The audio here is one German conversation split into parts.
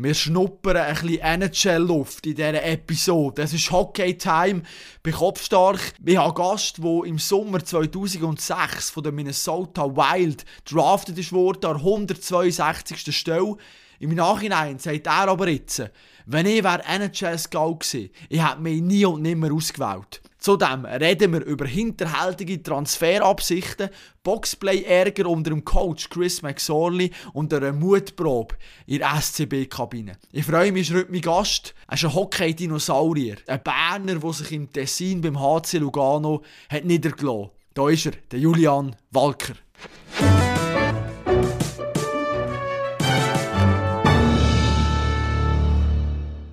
Wir schnuppern ein bisschen NHL-Luft in dieser Episode. Es ist Hockey-Time bei Kopfstark. Wir haben einen Gast, der im Sommer 2006 von den Minnesota Wild drafted wurde, an 162. Stelle. Im Nachhinein sagt er aber jetzt, wenn ich wäre NHL-Scout gewesen, ich hätte mich nie und nimmer ausgewählt. Zudem reden wir über hinterhältige Transferabsichten, Boxplay-Ärger unter dem Coach Chris McSorley und einer Mutprobe in der SCB-Kabine. Ich freue mich, heute mein Gast. Er ist ein Hockey-Dinosaurier, ein Berner, der sich im Tessin beim HC Lugano hat niedergelassen. Da ist er, der Julian Walker.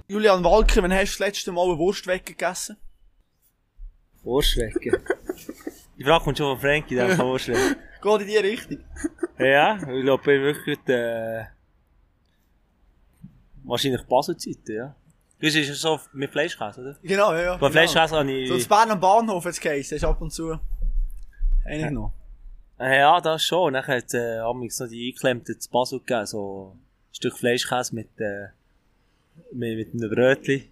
Julian Walker, wann hast du das letzte Mal eine Wurst weggegessen? Wurst wecken. Die Frage kommt schon von Frankie, der wecken. Geht in die Richtung. Ja, ich glaube, ich wirklich, äh, wahrscheinlich Baselzeit, ja. Du bist ja so mit Fleischkäse, oder? Genau, ja, ja. Bei genau. Fleischkäse habe ich... So das Bern am Bahnhof jetzt geheißen, ist ab und zu. Einig noch. Äh, ja, das schon. Dann hat äh, amigs noch die eingeklemmten zu Basel gegeben, so ein Stück Fleischkäse mit, äh, mit, mit einem Brötchen.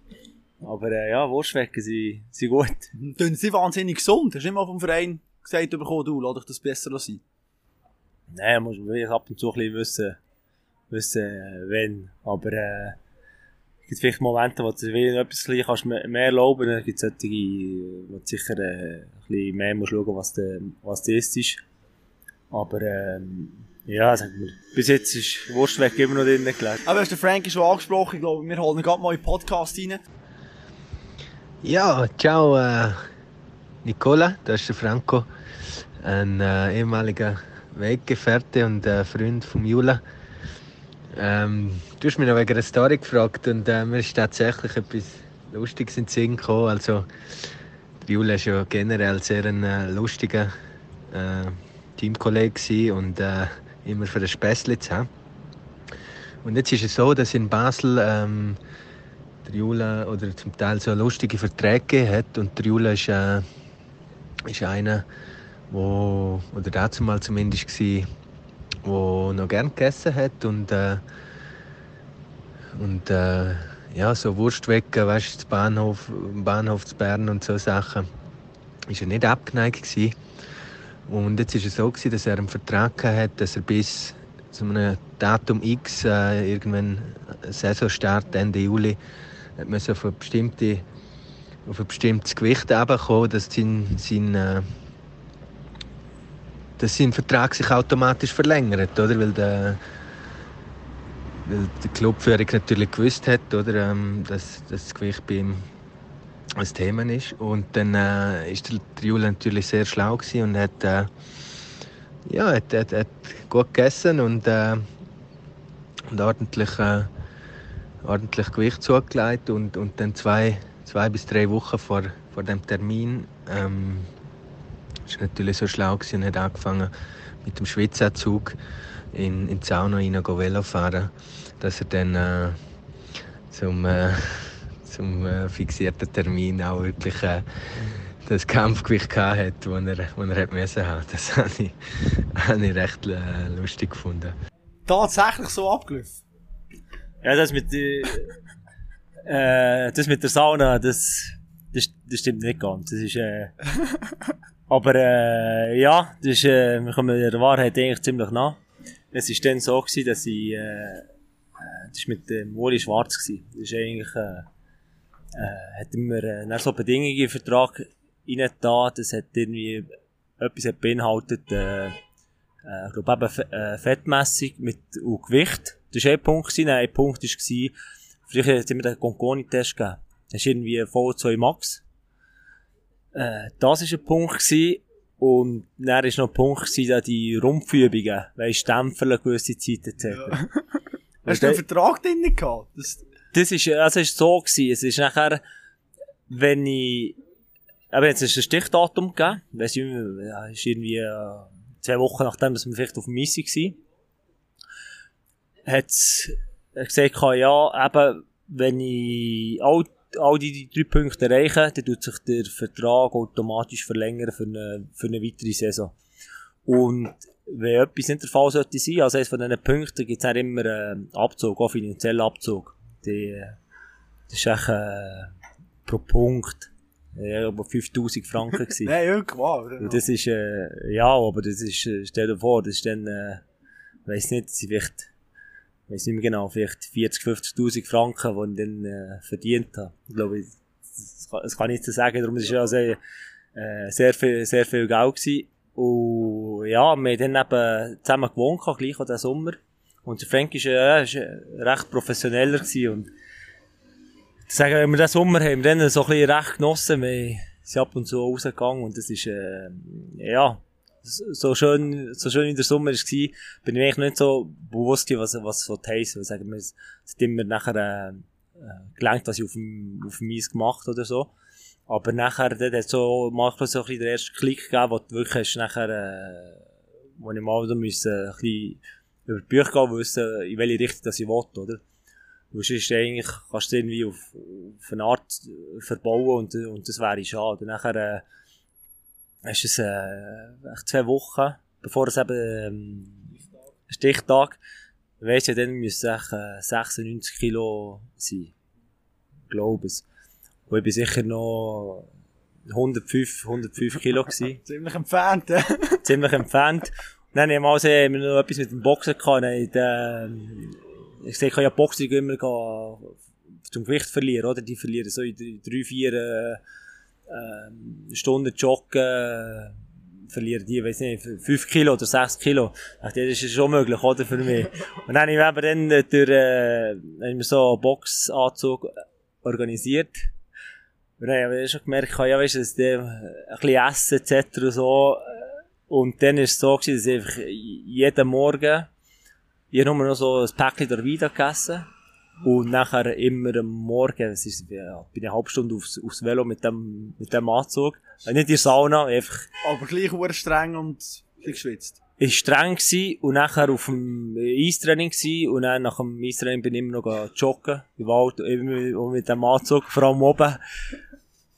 Aber äh, ja, Wurstwecken sind, sind gut. Tun sie wahnsinnig gesund. Hast du mal vom Verein gesagt bekommen, du, lass dich das besser sein? Nein, muss man wirklich ab und zu ein bisschen wissen, wissen äh, wenn. Aber äh, es gibt vielleicht Momente, wo du wirklich etwas kannst mehr erlauben kannst. Dann gibt es solche, wo du sicher äh, ein bisschen mehr musst schauen was der, was das ist. Aber ähm, ja, sag mal, bis jetzt ist Wurstweg immer noch drin gelegt. Aber hast du den Frankie schon angesprochen? Ich glaube, wir holen ihn gerade mal in den Podcast rein. Ja, ciao äh, Nicola, das ist der Franco, ein äh, ehemaliger Weggefährte und äh, Freund von Jula. Ähm, du hast mich noch wegen einer Story gefragt und äh, mir ist tatsächlich etwas Lustiges in den Sinn gekommen. Also, Jula ist ja generell sehr ein äh, lustiger äh, Teamkollege und äh, immer für ein Späßchen zu haben. Und jetzt ist es so, dass in Basel ähm, der Jula oder zum Teil so lustige Verträge hat und der Jula ist, äh, ist einer, wo oder dazu mal zumindest gsi, wo noch gern gegessen hat und äh, und äh, ja so Wurstwecken, weißt du, Bahnhof, Bahnhof zu Bern und so Sachen, ist er nicht abgeneigt gsi. Und jetzt ist es so gewesen, dass er einen Vertrag gehabt hat, dass er bis zu einem Datum X äh, irgendwann Saisonstart Ende Juli hat müssen auf ein bestimmte auf ein bestimmtes Gewicht kommen, dass sein, sein, äh, dass sein Vertrag sich automatisch verlängert, oder? Weil der, weil die Clubführung natürlich gewusst hat, oder, ähm, dass, dass das Gewicht bei ihm ein Thema ist. Und dann äh, ist der, Jule natürlich sehr schlau und hat, äh, ja, hat, hat, hat gut gegessen und, äh, und ordentlich, äh, ordentlich Gewicht zugelegt und, und dann zwei, zwei bis drei Wochen vor, vor dem Termin ähm, ist natürlich so schlau gewesen und hat angefangen mit dem Schwitzanzug in, in die Sauna rein Velo fahren, dass er dann äh, zum, äh, zum äh, fixierten Termin auch wirklich äh, das Kampfgewicht gehabt hat, das er, das er hat müssen haben. Das habe ich, habe ich recht äh, lustig gefunden. Tatsächlich so abgelaufen. Ja, das mit, äh, das mit der Sauna, das, das, das stimmt nicht ganz. Das ist, äh, aber, äh, ja, das ist, äh, wir kommen der Wahrheit eigentlich ziemlich nah. Es war dann so gewesen, dass ich, äh, äh, das war mit dem Uli Schwarz gewesen. Das ist eigentlich, äh, äh, hat immer, äh, so Bedingungen im Vertrag rein da, das hat irgendwie etwas hat beinhaltet, äh, äh, ich glaube eben äh, Fettmessung mit und Gewicht. Das war ein Punkt. Dann ein Punkt war, früher hat es immer den Conconi-Test gegeben. Das ist irgendwie V2 Max. Äh, das war ein Punkt. Gewesen. Und dann war noch ein Punkt, gewesen, da die Rumpfübungen, weisst, Dämpfer eine gewisse Zeit etc. Hast du einen Vertrag drin gehabt? Das, Das ist, also es ist so gewesen. Es ist nachher, wenn ich, aber jetzt ist ein Stichdatum gegeben. Weiss ich ja, ist irgendwie, äh, zwei Wochen nachdem, dass wir vielleicht auf dem Messe waren. Hat's er gesagt, ja, eben, wenn ich all, all die, drei Punkte erreiche, dann tut sich der Vertrag automatisch verlängern für eine, für eine weitere Saison. Und wenn etwas nicht der Fall sollte sein, also eines von diesen Punkten gibt es auch immer einen Abzug, auch finanziellen Abzug. Die, äh, das ist echt, äh, pro Punkt, ja, aber 5000 Franken gewesen. Nein, irgendwann. Und das ist, äh, ja, aber das ist, äh, stell dir vor, das ist dann, äh, weiss nicht, das sind vielleicht, weiss nicht mehr genau, vielleicht 40, 50.000 Franken, die ich dann, äh, verdient habe. Ich glaube, das, kann- das kann ich so sagen, darum ist es ja sehr, äh, sehr viel, sehr viel Geld gewesen. Und, ja, wir haben dann eben zusammen gewohnt, gleich auch den Sommer. Und der Frank ist, äh, ist äh, recht professioneller gewesen und, ich sage, wenn wir den Sommer haben, wir dann so ein bisschen recht genossen, wir sind ab und zu rausgegangen und das ist, äh, ja, so schön, so schön wie der Sommer war, bin ich eigentlich nicht so bewusst was, was so heisst. Weil sagen wir, es hat immer nachher, äh, äh, gelenkt, was ich auf dem, auf dem Eis gemacht oder so. Aber nachher, dort hat so, manchmal so ein bisschen der erste Klick gegeben, wo du wirklich nachher, äh, wo ich mal wieder müssen, ein bisschen über die Bücher gehen, wissen, in welche Richtung das ich will, oder? Weil sonst eigentlich kannst du irgendwie auf, auf eine Art verbauen und, und das wäre schade. Nachher, äh, ist es, äh, echt zwei Wochen, bevor es eben, ähm, Stichtag, weisst du, dann müssen es äh, 96 Kilo sein. Glaube es. Und ich bin sicher noch 105, 105 Kilo gewesen Ziemlich entfernt, ja. ziemlich entfernt. Und dann haben wir also haben wir noch etwas mit dem Boxen gehabt. Die, ähm, ich sehe, ich kann ja Boxer immer gehen, zum Gewicht verlieren, oder? Die verlieren so in drei vier äh, ähm, Stunden Joggen, äh, verlieren die, weiß nicht, fünf Kilo oder sechs Kilo. Ich dachte, das ist schon möglich, oder, für mich. Und dann habe ich eben dann äh, durch, äh, so einen Boxanzug organisiert. Und dann habe ich schon gemerkt, ja, weißt du, dass die ein bisschen essen, etc. und so. Und dann ist es so gewesen, dass ich einfach jeden Morgen, ich nur noch so ein Päckchen der Weide gegessen. Und nachher immer am Morgen, es ist, ja, bin ich eine halbe Stunde aufs, aufs Velo mit dem, mit dem Anzug. Äh, Nicht in der Sauna, einfach, Aber gleich ur streng und geschwitzt. ist streng gsi und nachher auf dem Eistraining gsi und dann nach dem Eistraining bin ich immer noch joggen im Wald, eben mit, dem Anzug, vor allem oben.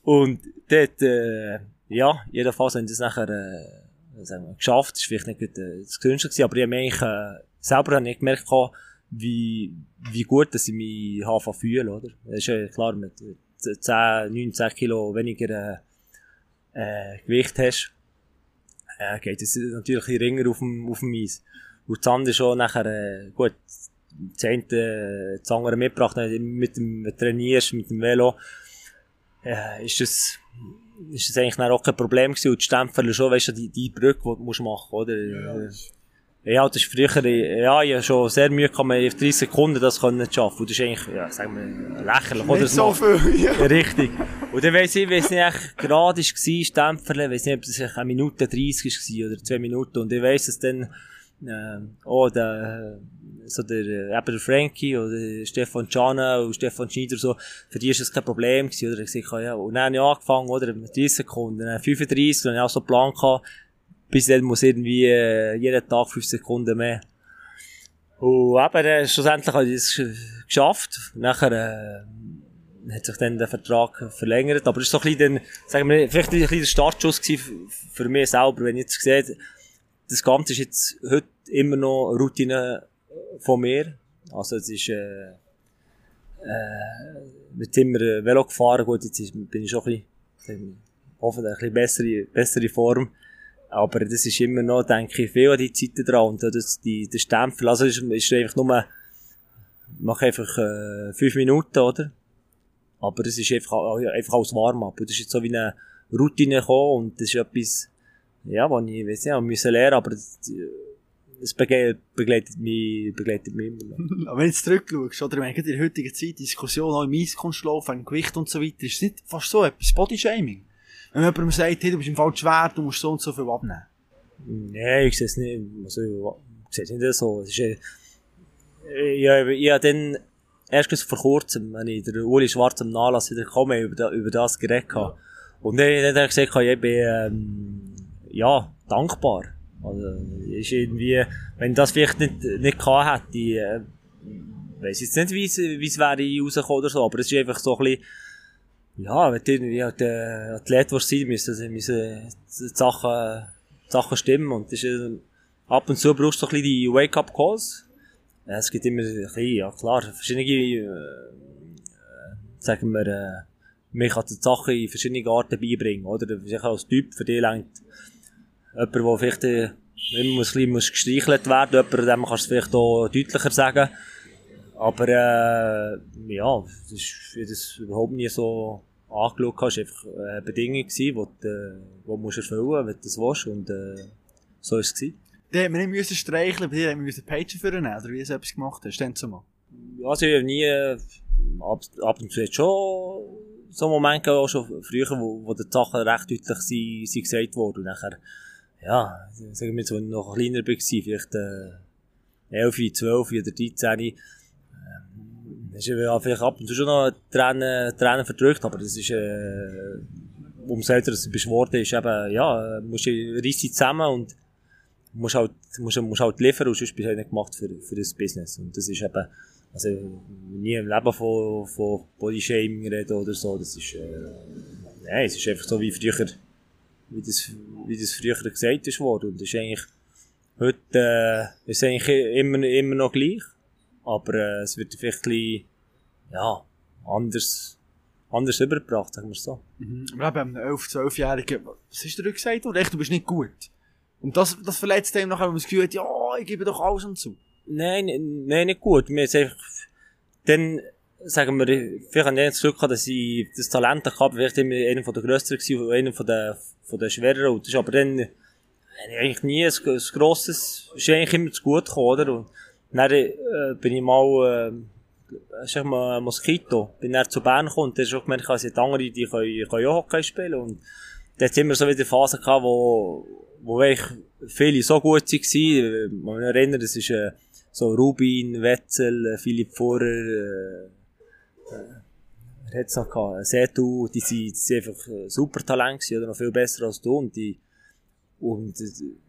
Und dort, äh, ja, jedenfalls haben sie das nachher, äh, sagen wir, geschafft. Das ist vielleicht nicht äh, das gewesen, aber ich habe eigentlich, äh, selber habe ich gemerkt, wie, wie gut, dass ich mich habe fühlen, oder? Das ist ja klar, mit äh, 10, 9, 10 Kilo weniger, äh, äh, Gewicht hast, äh, geht es natürlich ein ringer auf dem, auf dem Eis. Und das andere schon nachher, äh, gut, das eine, das andere mitgebracht, mit dem, trainierst, mit dem Velo, äh, ist das, ist das eigentlich auch kein Problem gewesen. Und die Stempfer schon, weißt du, die, die Brücke, die du musst machen, oder? Ja. Ja, das ist früher, ja, ich habe schon sehr Mühe gehabt, in 30 Sekunden das können zu schaffen. Und das ist eigentlich, ja, sagen wir, lächerlich, oder? Nicht so viel, ja. Ja, richtig. Und dann weiss ich, weiss nicht, echt gerade war, Stempferle, weiss nicht, ob echt eine Minute 30 war oder zwei Minuten. Und ich weiss, dass dann, äh, oh, der, so der, äh, eben der Frankie oder der Stefan Cana und Stefan Schneider, so, für die ist das kein Problem gewesen, oder? Ich gesagt, ja, und dann habe ich angefangen, oder, mit 30 Sekunden, dann 35, dann habe ich auch so einen Plan gehabt, bis dann muss irgendwie, äh, jeden Tag 5 Sekunden mehr. Und eben, äh, schlussendlich habe ich es gesch- geschafft. Nachher, äh, hat sich dann der Vertrag verlängert. Aber es ist so ein bisschen, dann, sagen wir, vielleicht ein bisschen der Startschuss für mich selber, wenn ich jetzt sehe, das Ganze ist jetzt heute immer noch Routine von mir. Also, es ist, äh, äh, mit immer äh, Velo gefahren. Gut, jetzt bin ich schon ein bisschen, hoffentlich ein bisschen bessere, bessere Form. Aber das ist immer noch, denke ich, viel an die Zeiten dran. Und das, die, der Stempel, also ist, ist einfach nur, mach einfach, äh, fünf Minuten, oder? Aber das ist einfach, äh, einfach als Warm-up. Das ist jetzt so wie eine Routine gekommen und das ist etwas, ja, was ich, weiss nicht, ich müssen lernen, aber das, das bege- begleitet mich, begleitet mich immer noch. Aber wenn du zurückschaust, oder, gerade in der heutigen Zeit, Diskussion auch im Eiskunstlauf, wegen Gewicht und so weiter, ist es nicht fast so etwas Bodyshaming? Wenn jemandem sagt, hey, du bist im Fall schwer, du musst so und so viel abnehmen. Nein, ich sehe es nicht, also, ich sehe es nicht so. Es ist, äh, ja, ich habe dann, erst vor kurzem, wenn ich der Uli Schwarz am Nachlass wieder komme, über, da, über das geredet habe. Und dann, dann habe ich gesagt, ich bin, ähm, ja, dankbar. Also, ist irgendwie, wenn ich das vielleicht nicht, nicht gehabt hätte, äh, weiss jetzt nicht, wie es, wie es wäre rausgekommen oder so, aber es ist einfach so ein bisschen, ja, wenn du irgendwie halt, äh, Athlet willst sein, müssen, müssen die Sachen, die Sachen stimmen und das ist, ab und zu brauchst du ein bisschen die Wake-up-Calls. Ja, es gibt immer ein bisschen, ja klar, verschiedene, äh, sagen wir, äh, man kann die Sachen in verschiedene Arten beibringen, oder? Vielleicht als Typ, für dich längt jemand, der vielleicht äh, immer muss, ein bisschen muss gestreichelt werden, jemand, dem kannst du es vielleicht auch deutlicher sagen. Aber, äh, ja, das ist, das überhaupt nie so angeschaut hast, einfach eine Bedingung gewesen, die du, äh, die du musst erfüllen, wenn du das willst, und, äh, so ist es gewesen. Die haben wir nicht streicheln, bei dir haben wir müssen Pager für nehmen, oder wie du etwas gemacht hast, dann zumal. Also, ich habe nie, äh, ab, ab und zu jetzt schon so Momente auch schon früher, wo, wo die Sachen recht deutlich sind, sind gesagt wurden. Und nachher, ja, sagen wir jetzt, als ich noch kleiner war, vielleicht, äh, 11, 12 oder 13, ähm, ist ja vielleicht ab und zu schon noch Tränen, Tränen verdrückt, aber das ist, äh, umso älter du bist geworden, ist eben, ja, musst du dich zusammen und musst halt, musst, musst halt liefern und sonst bist du halt nicht gemacht für, für das Business. Und das ist eben, also, nie im Leben von, von Bodyshaming reden oder so, das ist, äh, nein, es ist einfach so wie früher, wie das, wie das früher gesagt ist worden. Und das ist eigentlich, heute, äh, ist eigentlich immer, immer noch gleich. Aber, äh, es wird vielleicht ein bisschen, ja, anders, anders übergebracht, sagen wir es so. Mhm. Wir haben einem 11-, 12-Jährigen, was ist dir gesagt worden? Echt, du bist nicht gut. Und das, das verletzt ihm nachher, wenn man das Gefühl hat, ja, ich gebe doch alles und so. Nein, nein, nicht gut. Mir ist einfach, dann, sagen wir, vielleicht habe ich das Glück gehabt, dass ich das Talent hatte, vielleicht immer einer von der grösseren gewesen, einer von der, von der schwereren. Das ist aber dann, ich eigentlich nie ein, ein grosses, ist eigentlich immer zu gut gekommen, oder? Und dann, äh, bin ich mal, äh, sag mal, Moskito, bin dann zu Bern gekommen, und dann schon gemerkt, dass die andere, die können, können auch Hockey spielen, und da hat immer so wieder Phasen gehabt, wo, wo eigentlich viele so gut waren. Man erinnert, das ist, äh, so Rubin, Wetzel, äh, Philipp Vorer, äh, äh, gehabt? Setu, die sind, die sind einfach äh, super Talent oder noch viel besser als du, und die, und, äh,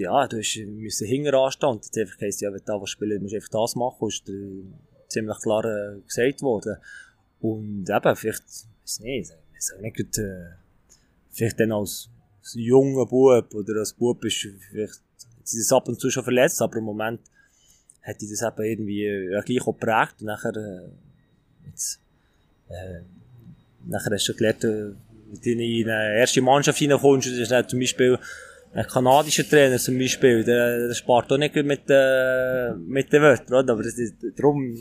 ja, du hast müssen hinten anstehen, und jetzt einfach heisst, ja, wenn du da was spielen, musst du einfach das machen, ist dir ziemlich klar äh, gesagt worden. Und eben, vielleicht, weiß nicht, ich sag nicht, äh, vielleicht dann als, als junger Bub, oder als Bub bist du vielleicht, ist es ab und zu schon verletzt, aber im Moment, hat ich das eben irgendwie ja, gleich auch geprägt. Und nachher, äh, jetzt, äh, nachher hast du gelernt, äh, wenn du in eine erste Mannschaft reinkommst, das ist dann zum Beispiel ein kanadischer Trainer zum Beispiel, der, der spart auch nicht mit, äh, mit den Wörtern, oder? aber das ist, darum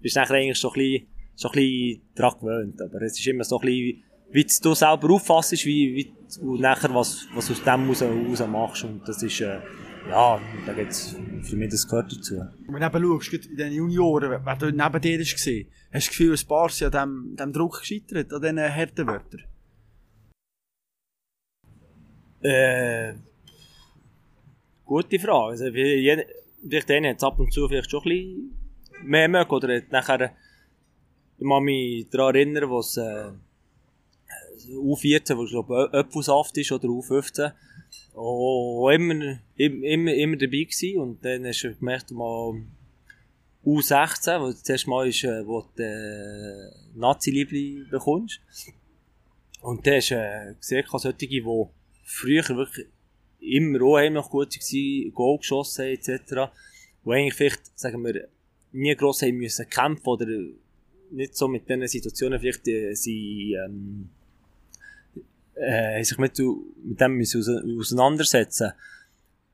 bist du nachher eigentlich so ein bisschen, so ein bisschen dran gewöhnt, aber es ist immer so ein bisschen, wie du selber auffasst, wie, wie du nachher was, was aus dem raus, raus machst und das ist, äh, ja, da geht's, für mich das gehört dazu. Und wenn du eben schaust, in den Junioren, wer du neben dir gesehen, hast du das Gefühl, dass Barsi an dem, dem Druck gescheitert, an diesen harten Wörtern? Äh, gute Frage. Also, vielleicht denen hat es ab und zu vielleicht schon ein bisschen mehr mögen, oder hat nachher, ich kann mich daran erinnern, wo es, äh, U14, wo ich glaube, Öpfelsaft ist, oder U15, oh, immer, immer, immer dabei gewesen. Und dann hast du gemerkt, mal U16, wo das erste Mal ist, äh, wo du äh, Nazi-Liebli bekommst. Und dann hast du äh, gesehen, solche, die früher wirklich immer noch gut waren, Goal geschossen haben, etc. Wo eigentlich vielleicht, sagen wir, nie gross haben müssen kämpfen oder nicht so mit diesen Situationen vielleicht äh, sie, ähm, äh, sich mit, mit dem auseinandersetzen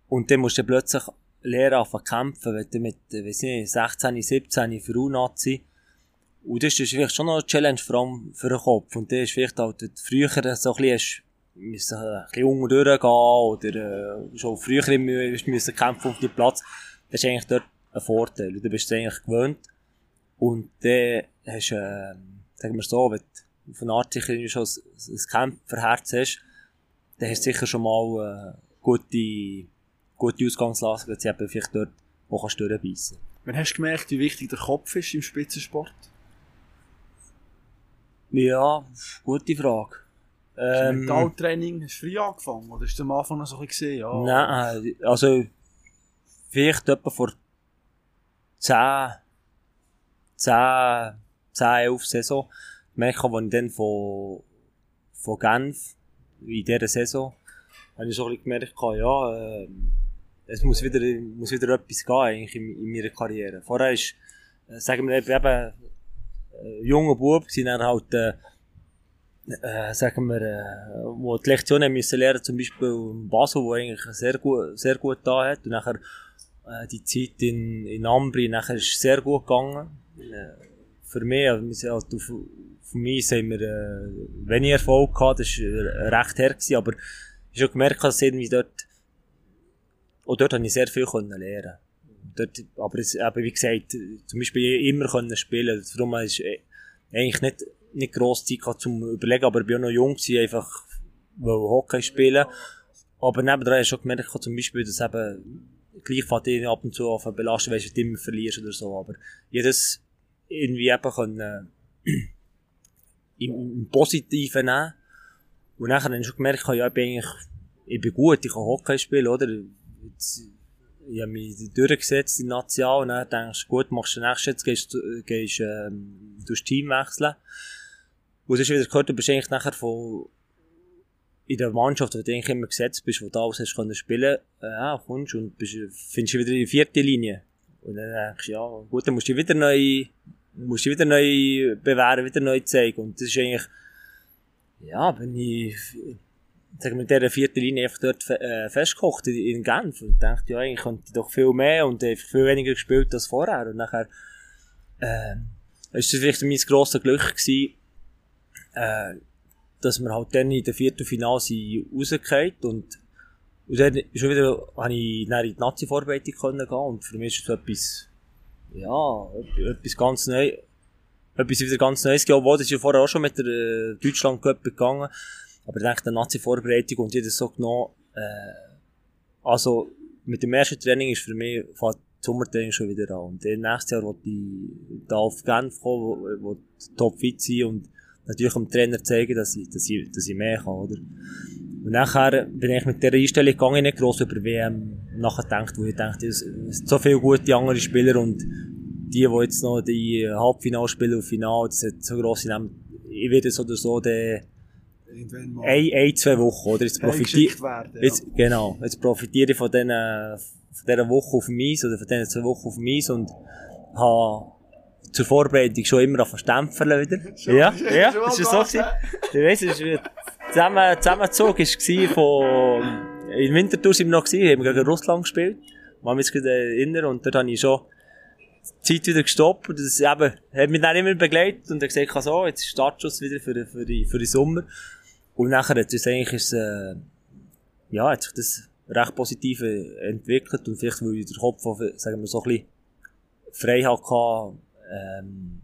Und dann musst du plötzlich lernen, anfangen kämpfen, wenn du mit, weiss nicht, 16, 17 für U-Nazi. Und das ist vielleicht schon noch eine Challenge, vor allem für den Kopf. Und das ist vielleicht halt früher so ein bisschen, müssen ein bisschen unten durchgehen oder äh, schon früher müssen kämpfen auf dem Platz. Das ist eigentlich dort ein Vorteil. Du bist es eigentlich gewöhnt. Und dann hast du, äh, sagen wir so, wenn du auf eine Art sicher schon ein, ein Kämpferherz hast, dann hast du sicher schon mal äh, gute, gute Ausgangslage, dass du eben vielleicht dort auch kannst durchbeissen Wann hast du gemerkt, wie wichtig der Kopf ist im Spitzensport? Ja, gute Frage. Ähm, Mentaltraining, hast du früh angefangen? Oder hast du am Anfang noch so ein bisschen gesehen? Ja. Nein, also, vielleicht etwa vor 10, 10, 10, 11 Saison, merke ich, als ich dann von, von Genf, in dieser Saison, habe ich so ein bisschen gemerkt, ja, äh, es muss wieder, muss wieder etwas gehen, eigentlich in, in meiner Karriere. Vorher ist, äh, sagen wir eben, eben äh, junger Bub, sind dann halt, äh, äh, sagen wir, äh, wo die Lektionen müssen lernen, zum Beispiel in Basel, wo eigentlich sehr gut, sehr gut da hat, und nachher, äh, die Zeit in, in Ambri, nachher ist sehr gut gegangen. Äh, für mich, also halt auf, für mich haben wir äh, wenig Erfolg gehabt, das war recht her, gewesen, aber ich habe gemerkt, dass irgendwie dort, auch dort habe ich sehr viel können lernen dort, aber es, eben, wie gesagt, zum Beispiel immer können spielen, darum ist äh, eigentlich nicht, nicht gross Zeit gehabt zum überlegen, aber ich war auch noch jung gewesen, einfach, weil Hockey spielen. Aber nebenan habe ich schon gemerkt, zum Beispiel, dass eben, gleich fährt ihn ab und zu auf belasten, weil du immer verlierst oder so, aber jedes irgendwie eben können, im, im Positiven nehmen. Und nachher habe ich schon gemerkt, ja, ich bin eigentlich, ich bin gut, ich kann Hockey spielen, oder? Jetzt, ich habe mich durchgesetzt in National und dann denkst du, gut, machst du den nächsten, jetzt gehst du, gehst, ähm, du Team wechseln. Und ist wieder gehört, du bist eigentlich nachher von, in der Mannschaft, wo du eigentlich immer gesetzt bist, wo du alles hast können spielen, äh, ja, kommst und bist, findest du wieder in die vierte Linie. Und dann denkst du, ja, gut, dann musst du wieder neu, musst du wieder neu bewähren, wieder neu zeigen. Und das ist eigentlich, ja, wenn ich, sagen wir, in dieser vierten Linie einfach dort äh, festgekocht in, in Genf und dachte, ja, eigentlich könnte ich doch viel mehr und viel weniger gespielt als vorher. Und nachher, äh, ist das vielleicht mein grosses Glück gewesen, äh, dass wir halt dann in der vierten Finale sind und und dann schon wieder, habe ich dann in die Nazi-Vorbereitung gehen und für mich ist das etwas, ja, etwas ganz Neues, etwas wieder ganz Neues gewesen, obwohl das ist ja vorher auch schon mit der äh, Deutschland gegangen, aber denke, die Nazi-Vorbereitung und jedes so genommen, äh, also, mit dem ersten Training ist für mich, das Sommertraining schon wieder an. Und dann nächstes Jahr will ich da auf Genf kommen, wo, wo top fit sein und natürlich dem Trainer zeigen, dass ich, dass ich, dass ich mehr kann, oder? Und nachher bin ich mit dieser Einstellung gegangen, nicht gross über WM nachgedacht, wo ich dachte, es sind so viele gute andere Spieler und die, die jetzt noch die Halbfinale spielen und Finale, das hat so grosse Namen. Ich werde so oder so den, ein, ein, zwei Wochen, oder? Jetzt profitiere, werden, ja. jetzt, genau, jetzt profitiere ich von diesen, von dieser Woche auf dem Eis, oder von diesen zwei Wochen auf dem Eis und habe zur Vorbereitung schon immer auf Stempeln wieder. Schon- ja, schon- ja, schon ist das mal so gewesen? Ich weiss, es ist zusammen, Zusammenzug war von, in Winterthur sind wir noch gewesen, haben wir gegen Russland gespielt. Man mich jetzt gerade erinnern und dort habe ich schon die Zeit wieder gestoppt und das eben, hat mich dann immer begleitet und er gesagt, so, jetzt ist Startschuss wieder für, für, die, für den Sommer. Und nachher hat es eigentlich, ist, äh, ja, hat sich das recht positiv äh, entwickelt und vielleicht, weil ich den Kopf, auch, sagen wir, so ein bisschen frei hatte, ähm,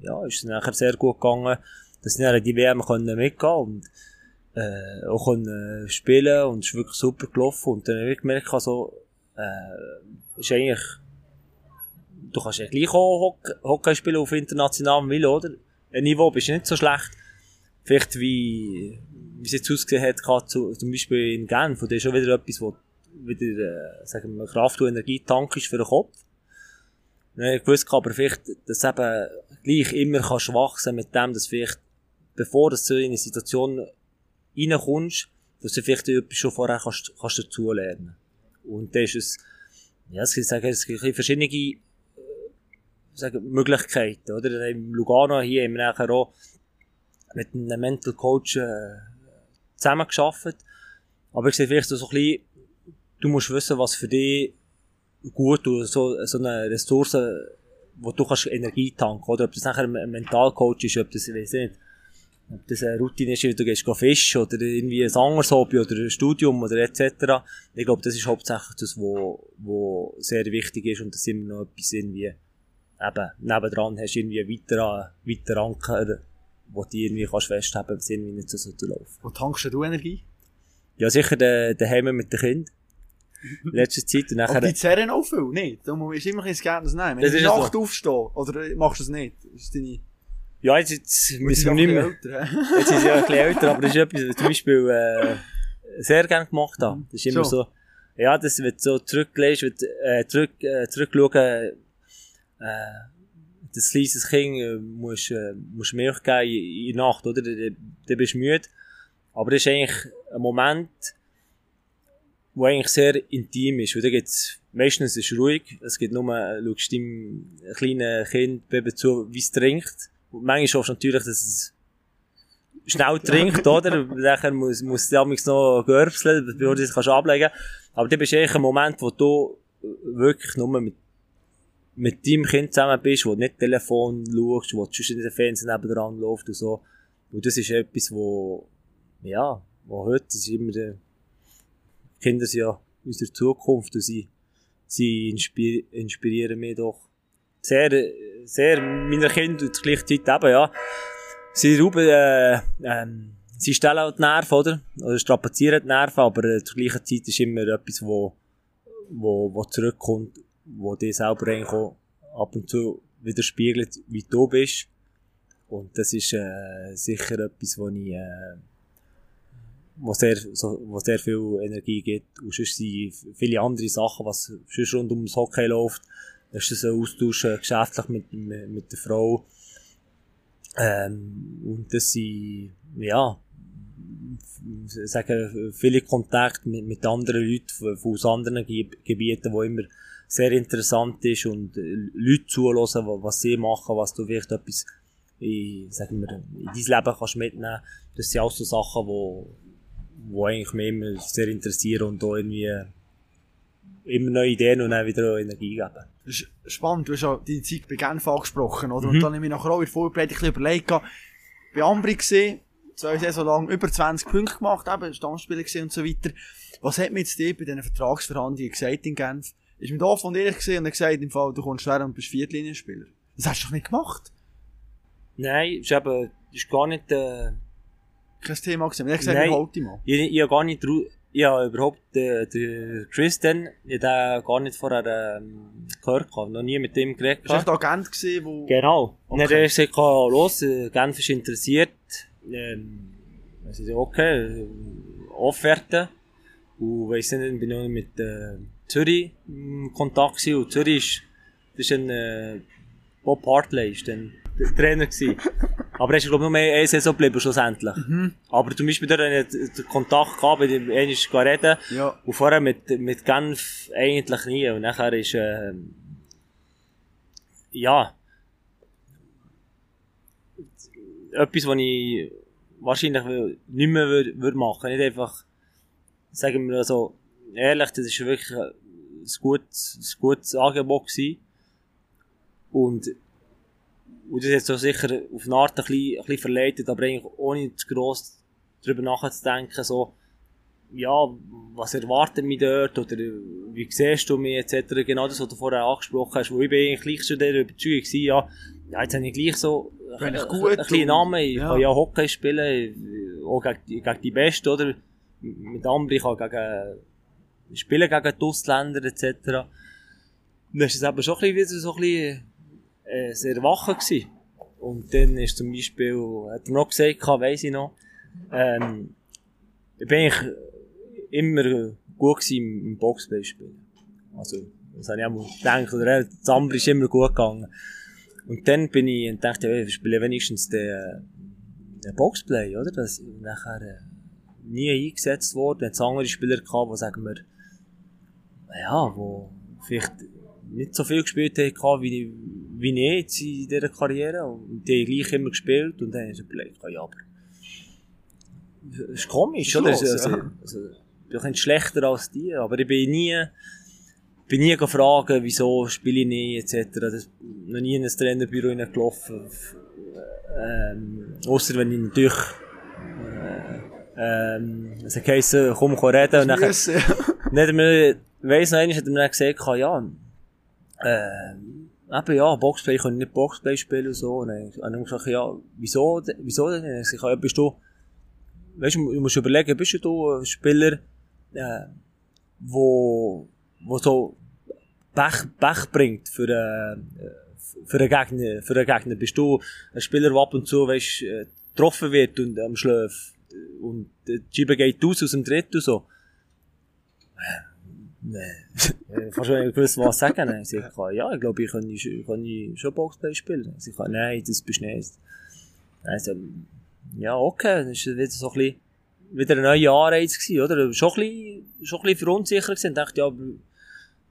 ja, ist es nachher sehr gut gegangen, dass ich dann die WM können mitgehen und äh, auch können spielen und es ist wirklich super gelaufen und dann habe ich gemerkt, also, äh, ist eigentlich, du kannst ja gleich auch Hockey, spielen auf internationalem Niveau, oder? Ein Niveau bist nicht so schlecht. Vielleicht wie, wie es jetzt ausgesehen hat, zu, zum Beispiel in Genf, und das ist schon wieder etwas, wo wieder, äh, sagen wir, Kraft und Energietank ist für den Kopf. Ja, ich wusste aber vielleicht, dass eben gleich immer kannst wachsen mit dem, dass vielleicht, bevor du so in eine Situation reinkommst, dass du vielleicht etwas schon vorher kannst, kannst dazulernen. Und das ist es, ja, es gibt, sagen, es gibt verschiedene, äh, sagen, Möglichkeiten, oder? In Lugano hier haben wir nachher auch mit einem Mental Coach, äh, zusammengearbeitet. Aber ich sehe vielleicht so ein bisschen, du musst wissen, was für dich gut und so, so eine Ressource, wo du kannst Energie tanken, oder? Ob das nachher ein Mentalcoach ist, ob das, ich weiß nicht, ob das eine Routine ist, wie du gehst fischen oder irgendwie ein anderes Hobby oder ein Studium oder etc. Ich glaube, das ist hauptsächlich das, wo sehr wichtig ist und das immer noch etwas irgendwie, eben, nebendran hast du irgendwie einen weiteren, Anker, wo du irgendwie kannst festhalten, wenn es irgendwie nicht so sollte laufen. Wo tankst du Energie? Ja, sicher der, daheim mit den Kindern. Letzte Zeit und Aber nachher, die zerren auch viel, nicht? Du musst immer ins Gärtnis nehmen. Wenn du ist Nacht so. aufstehen, oder machst du es nicht? Ist deine... ja, jetzt, jetzt müssen wir nicht mehr, älter, jetzt sind sie ja ein bisschen älter, aber das ist etwas, was zum Beispiel, äh, sehr gerne gemacht habe. Das ist immer So. so, ja, das wird so zurücklegst, wird, äh, zurück, äh, zurückschauen, äh, das kleines Kind, äh, musst, äh, musst Milch geben in, in Nacht, oder? Dann bist du müde. Aber das ist eigentlich ein Moment, wo eigentlich sehr intim ist. Und da gibt's, meistens ist ruhig, es gibt nur, äh, schaust dem kleinen Kind, Baby zu, wie es trinkt. Und manchmal hoffst du natürlich, dass es schnell trinkt, oder? Nachher muss, muss der noch görbseln, bevor du es kannst ablegen Aber dann bist du eigentlich ein Moment, wo du wirklich nur mit, mit deinem Kind zusammen bist, wo du nicht Telefon schaust, wo du schon in den Fernsehen nebenan läuft und so. Und das ist etwas, wo, ja, wo heute ist immer, Kinder sind ja unsere Zukunft und sie, sie inspir inspirieren mich doch sehr, sehr meiner Kinder und zur gleichen Zeit eben, ja. Sie rauben, äh, ähm, sie stellen auch die Nerven, oder? Oder strapazieren die Nerven, aber äh, zur gleichen Zeit ist immer etwas, wo, wo, wo zurückkommt, wo dir selber auch ab und zu widerspiegelt, wie du bist. Und das ist äh, sicher etwas, wo ich, äh, wo sehr, so, wo sehr viel Energie gibt. Und sonst sind viele andere Sachen, was sonst rund ums Hockey läuft. Das ist ein Austausch äh, geschäftlich mit, mit, mit der Frau. Ähm, und das sind, ja, sagen, viele Kontakte mit, mit anderen Leuten aus anderen Gebieten, wo immer sehr interessant ist und äh, Leute zuhören, was sie machen, was du vielleicht etwas in, sagen wir, in dein Leben kannst mitnehmen. Das sind auch so Sachen, wo, wo eigentlich mich immer sehr interessieren und da irgendwie immer neue Ideen und dann wieder Energie geben. Das ist spannend, du hast ja die Zeit bei Genf angesprochen, oder? Mhm. Und dann habe ich mir nachher auch in der Vorbereitung ein bisschen überlegt, bei Ambri gesehen, zwei Saison lang über 20 Punkte gemacht, eben Stammspieler gesehen und so weiter. Was hat mir jetzt dir bei diesen Vertragsverhandlungen gesagt in Genf? Ist mir da von dir gesehen und er gesagt, im Fall, du kommst schwer und bist Viertlinienspieler. Das hast du doch nicht gemacht. Nein, ist eben, ist gar nicht, äh, kein Thema gewesen. Ich Nein, ich, ich, ich habe gar nicht, ich habe überhaupt äh, den Christian, ich habe gar nicht vorher ähm, gehört, gehabt, noch nie mit dem geredet. Du der Agent gewesen, wo... Genau. Okay. Und dann er gesagt, los, äh, Genf ist interessiert, ähm, also okay, Offerte. Und weiss nicht, bin ich mit äh, Zürich in Kontakt gewesen, und Zürich ist, das ist ein, äh, Bob Hartley ist dann der Trainer gewesen. Aber er ist, glaube ich, nur mehr eine Saison geblieben, schlussendlich. Mhm. Aber zum Beispiel, da den Kontakt gehabt, mit ihm einmal reden. Ja. Und vorher mit, mit Genf eigentlich nie. Und nachher ist, äh, ja, etwas, was ich wahrscheinlich nicht mehr würde, würde machen. Nicht einfach, sagen wir so, ehrlich, das ist wirklich ein gutes, ein gutes Angebot gewesen. Und und das ist so sicher auf eine Art ein bisschen, ein bisschen verleitet, aber eigentlich ohne zu gross darüber nachzudenken, so, ja, was erwartet mich dort, oder wie siehst du mich, etc. Genau das, was du vorher angesprochen hast, wo ich bin eigentlich gleich schon der Überzeugung war, ja, ja, jetzt habe ich gleich so, ein, gut, ein kleinen Namen, ich ja. kann ja Hockey spielen, auch gegen, gegen die Besten, oder? Mit ich kann gegen, spielen gegen die Ausländer, etc. Dann ist es eben schon ein bisschen wieder so ein bisschen, äh, sehr wach gewesen. Und dann ist zum Beispiel, hat er noch gesagt, weiss ich noch, ähm, ich bin eigentlich immer gut im, im Boxplay spielen. Also, das habe ich auch gedacht, oder das andere ist immer gut gegangen. Und dann bin ich und dachte, ja, ich spiele wenigstens den, den Boxplay, oder? Das nachher äh, nie eingesetzt worden. Jetzt andere Spieler gehabt, die sagen wir, ja, wo vielleicht nicht so viel gespielt haben wie, wie ich jetzt in dieser Karriere. Und die haben gleich immer gespielt und dann habe ich überlegt, ja, aber das ist komisch, ist oder? Los, also, ja. also, ich bin schlechter als die, aber ich bin nie, bin nie gefragt, wieso spiele ich nicht, etc. Das ist noch nie in ein Trainerbüro gelaufen. Ähm, ausser wenn ich natürlich, äh, ähm, es heisst, komm, komm reden. Und dann, nicht, weiss noch einmal, hat er mir gesagt, ja, äh, eben ja, Boxplay, ich kann nicht Boxplay spielen und so. Und dann habe ich gesagt, ja, wieso, wieso denn? Ich sage, ja, bist du, weißt du, du musst überlegen, bist du ein Spieler, äh, wo, wo so Pech, Pech bringt für, äh, für einen Gegner, für einen Gegner. Bist du ein Spieler, der ab und zu, weißt, äh, getroffen wird und am Schläf und die Scheibe geht aus aus dem Dritt und so. Nein. Du nicht gewusst, was sagen? Sie kann, ja, ich glaube, ich kann, kann schon Boxplay spielen. Sie kann, nein, das bist nicht. Also, ja, okay, das ist wieder so ein wieder ein neuer Anreiz gewesen, oder? Schon ein bisschen, schon ein bisschen verunsichert gewesen. Ich dachte, ja,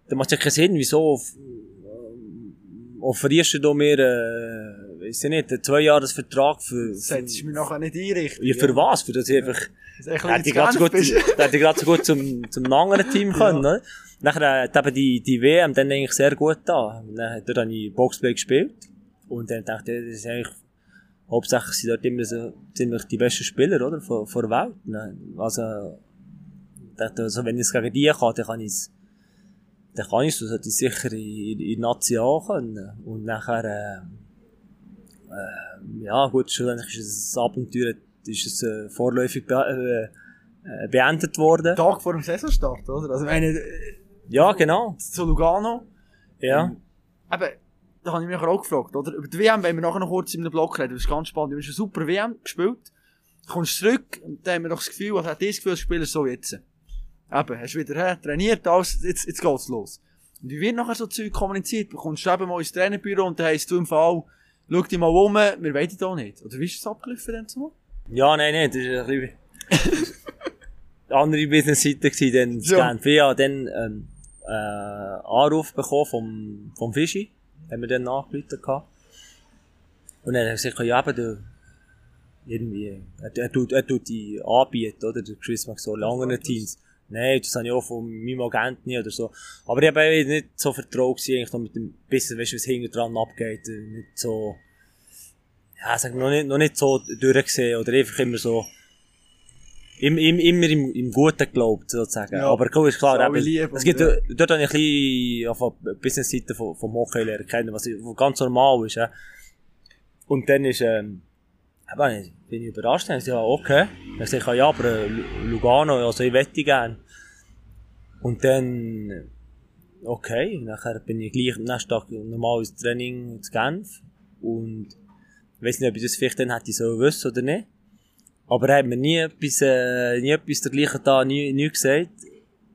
da macht ja keinen Sinn, wieso äh, offerierst du mir, äh, weiss ich nicht, einen Zweijahresvertrag für, Das hättest du mir nachher nicht einrichten. ja, für was? Für das ich einfach, Das hätte ich gerade so gut, hätte ich gerade so gut zum, zum anderen Team können, oder? Nachher hat eben die, die WM dann eigentlich sehr gut da. Dann, dort habe ich Boxplay gespielt. Und dann dachte ich, das ist eigentlich, hauptsächlich sind dort immer so ziemlich die besten Spieler, oder? Von, von der Welt. Dann- Also, ich dachte, also, wenn ich es gegen die kann, dann kann ich es, dann kann ich es, sollte ich sicher in, in, in Nazi können. Und nachher, äh, äh, ja, gut, schlussendlich ist ein Abenteuer, ist es äh, vorläufig be äh, äh, beendet worden. Tag vor dem Saisonstart, oder? Also, meine, äh, Ja, genau. zu Lugano, Ja. eben, da habe ich mich auch gefragt, oder? Über die WM wollen wir nachher noch kurz in einem Blog reden, das ist ganz spannend. Du hast eine super WM gespielt, kommst zurück, und dann haben wir doch das Gefühl, was hat das Gefühl, als Spieler so jetzt? Eben, hast wieder he, trainiert, alles, jetzt, jetzt geht's los. Und wie wird nachher so Zeug kommuniziert? Bekommst du eben mal ins Trainerbüro und dann heisst du im Fall, schau dich mal um, wir wollen dich da nicht. Oder wie ist das abgelaufen denn so? Ja, nein, nein, das ist ein bisschen andere Business-Seite gewesen, dann Ja. Genf. Habe dann, ähm, äh, Anruf bekommen vom, vom Fischi. Haben wir dann nachgerufen gehabt. Und dann hat er gesagt, ja, eben, du, irgendwie, er, er, tut, er tut die anbieten, oder? Der Chris McSorley, anderen Teams. Nein, das habe ich auch von meinem Agenten oder so. Aber ich eben nicht so vertraut eigentlich noch mit dem bisschen, weißt du, was hinten dran abgeht. äh, Nicht so, ja, sag noch nicht, noch nicht so durchgesehen oder einfach immer so, im, im, immer im, im Guten geglaubt, sozusagen. Ja. Aber cool, ist klar, eben, lieb es gibt, ja. äh, dort habe ich ein bisschen auf Business-Seite vom, vom Hockey lernen kennen, was, was ganz normal ist, ja. Und dann ist, ähm, eben, bin ich überrascht, dann ja, okay. Dann habe ich ja, aber äh, Lu- Lugano, also ich wette gerne. Und dann, okay, nachher bin ich gleich am nächsten Tag normal ins Training zu Genf. Und ich weiss nicht, ob ich das vielleicht dann hätte so wissen oder nicht. Aber er hat mir nie etwas, äh, nie etwas dergleichen da, nie, nie gesagt.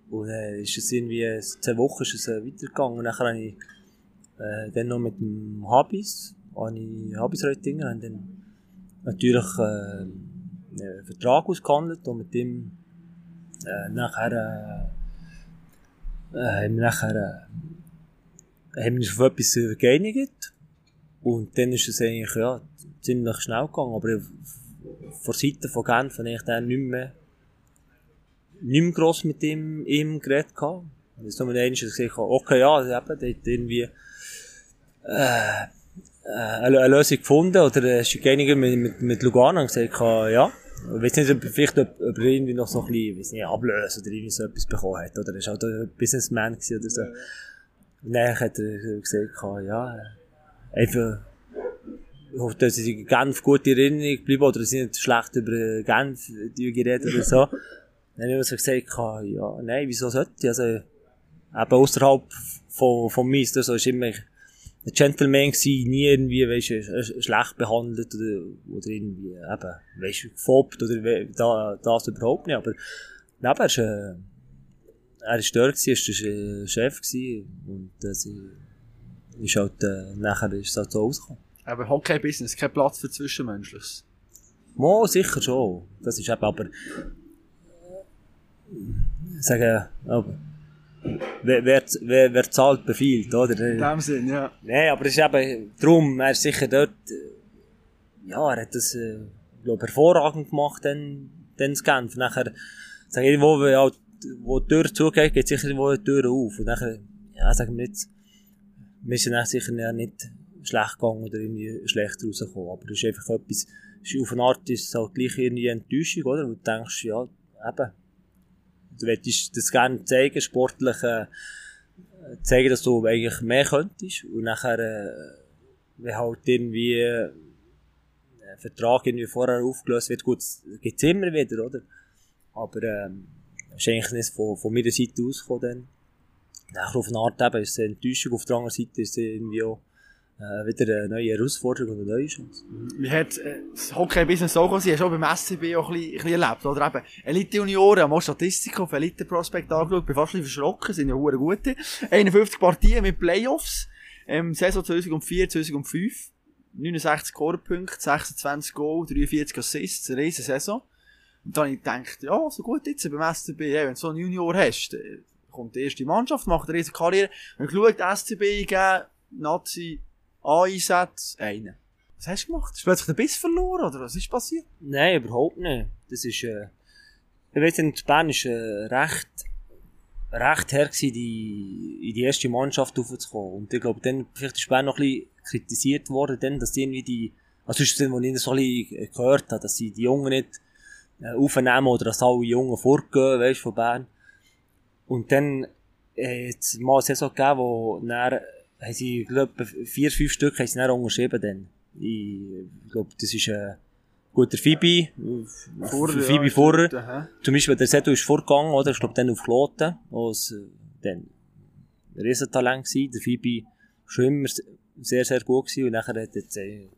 Und äh, ist es irgendwie, zwei Wochen ist es äh, weitergegangen. Und nachher habe ich äh, dann noch mit dem Habis, habe ich Habis-Reutinger, dann natürlich äh, einen Vertrag ausgehandelt und mit dem äh, nachher äh, äh, haben wir nachher äh, haben wir uns auf etwas geeinigt und dann ist es eigentlich ja, ziemlich schnell gegangen, aber von Seite von Genf habe ich dann nicht mehr nicht mehr gross mit ihm, ihm geredet gehabt. Jetzt nur einmal gesagt, okay, ja, eben, der hat irgendwie, äh, äh, eine, Lösung gefunden, oder er ist geeinigt mit, mit, mit Lugano und gesagt, ja. Ich weiß nicht, ob, vielleicht, ob, ob er irgendwie noch so ein bisschen, weiss nicht, Ablöse oder irgendwie so etwas bekommen hat, oder er ist halt ein Businessman gewesen oder so. Und dann hat er gesagt, ja, einfach, ich hoffe, dass sie Genf gut in Erinnerung bleiben, oder sie sind schlecht über Genf geredet oder so. Dann habe ich so gesagt, ja, nein, wieso sollte ich? Also, eben außerhalb von, von mir, so ist immer ein Gentleman gewesen, nie irgendwie, weißt du, schlecht behandelt oder, oder irgendwie, eben, weißt du, gefoppt oder we- da, das überhaupt nicht, aber, neben, er ist, äh, er ist dort gewesen, er ist der Chef gewesen und das äh, ist halt, äh, nachher ist es halt so rausgekommen. Aber Hockey-Business, kein Platz für Zwischenmenschliches. Mo, sicher schon. Das ist eben aber, sagen, aber, wer, wer, wer, wer zahlt, befiehlt, oder? In dem Sinn, ja. Nein, aber es ist eben drum, er ist sicher dort, äh, ja, er hat das, äh, glaub, hervorragend gemacht, dann, dann das Genf. Nachher, sag ich, wo, halt, wo die Tür zugeht, geht sicher wo die Tür auf. Und nachher, ja, sagen wir jetzt, wir sind dann sicher nicht schlecht gegangen oder irgendwie schlecht rausgekommen. Aber das ist einfach etwas, ist auf eine Art ist es halt gleich irgendwie Enttäuschung, oder? Und du denkst, ja, eben, du möchtest das gerne zeigen, sportlich, äh, zeigen, dass du eigentlich mehr könntest. Und nachher, äh, wenn halt irgendwie äh, ein Vertrag irgendwie vorher aufgelöst wird, gut, das gibt's immer wieder, oder? Aber, ähm, ist eigentlich nicht von, von meiner Seite ausgekommen dann. Nachher auf eine Art eben ist es eine Enttäuschung, auf der anderen Seite ist es irgendwie auch äh, wieder eine neue Herausforderung und eine neue Chance. Wie hat äh, das Hockey-Business auch gesehen? Auch beim SCB auch ein bisschen, ein bisschen erlebt, oder? Eben, Elite-Junioren, haben mal Statistiken auf Elite-Prospekt angeschaut, bin fast ein bisschen verschrocken, sind ja hure gute. 51 Partien mit Playoffs, ähm, Saison 2004, 2005. 69 Scorepunkte, 26 Goal, 43 Assists, eine riesen Saison. Und dann habe ich gedacht, ja, so gut jetzt beim SCB, ja, wenn du so einen Junior hast, dann kommt die erste Mannschaft, macht eine riesige Karriere. Und die SCB eingeben, Nazi, Einsätze, einen. Was hast du gemacht? Hast du plötzlich den Biss verloren, oder was ist passiert? Nein, überhaupt nicht. Das ist, äh, ich weiss nicht, Bern ist, äh, recht, recht her gewesen, die, in die erste Mannschaft aufzukommen. Und ich glaube, dann, vielleicht ist Bern noch ein bisschen kritisiert worden, dann, dass die irgendwie die, also ist das, was ich so gehört habe, dass sie die Jungen nicht, äh, aufnehmen oder dass alle Jungen fortgehen, weißt, von Bern. Und dann, äh, jetzt mal eine Saison gegeben, wo, dann, haben sie, glaube vier, fünf Stück haben sie dann unterschrieben, dann. Ich glaube, das ist, äh, gut, der Fibi, Vorher, Fibi ja, vorher. stimmt. Zum Beispiel, der Seto ist vorgegangen, oder? Ich glaube, dann auf Kloten, es, äh, dann ein Riesentalent war. Der Fibi schon immer sehr, sehr gut gewesen und nachher hat er jetzt, äh,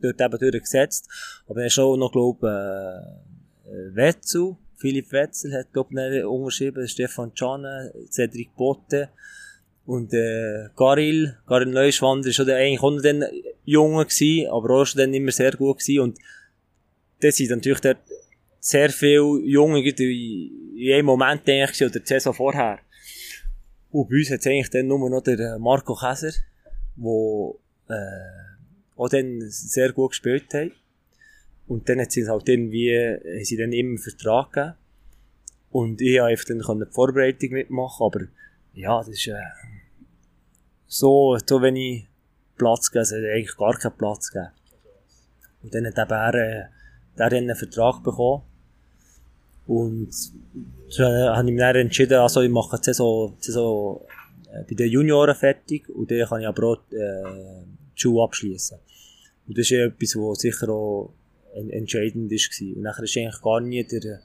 dort eben durchgesetzt. Aber er ist auch noch, glaube äh, äh, Wetzel, Philipp Wetzel hat, glaube ich, unterschrieben, Stefan Czane, Cedric Botte und, äh, Garil, Garil Neuschwander ist schon der, eigentlich auch noch dann gewesen, aber auch schon dann immer sehr gut gewesen und das sind natürlich dort sehr viele Junge in einem Moment eigentlich oder die Saison vorher. Und bei uns hat es eigentlich dann nur noch der äh, Marco Käser, der äh, auch dann sehr gut gespielt hat. Und dann hat sie halt irgendwie, haben sie dann immer einen Vertrag gegeben. Und ich einfach dann die Vorbereitung mitmachen, aber ja, das ist äh, so, so wenig Platz gegeben, es hat eigentlich gar keinen Platz gegeben. Und dann hat eben er, äh, der dann einen Vertrag bekommen. Und so äh, habe ich mich dann entschieden, also ich mache Saison, die Saison äh, bei den Junioren fertig und dann kann ich aber auch äh, die Schule abschließen. Und das ist etwas, was sicher auch en entscheidend ist. Und nachher ist eigentlich gar nie der,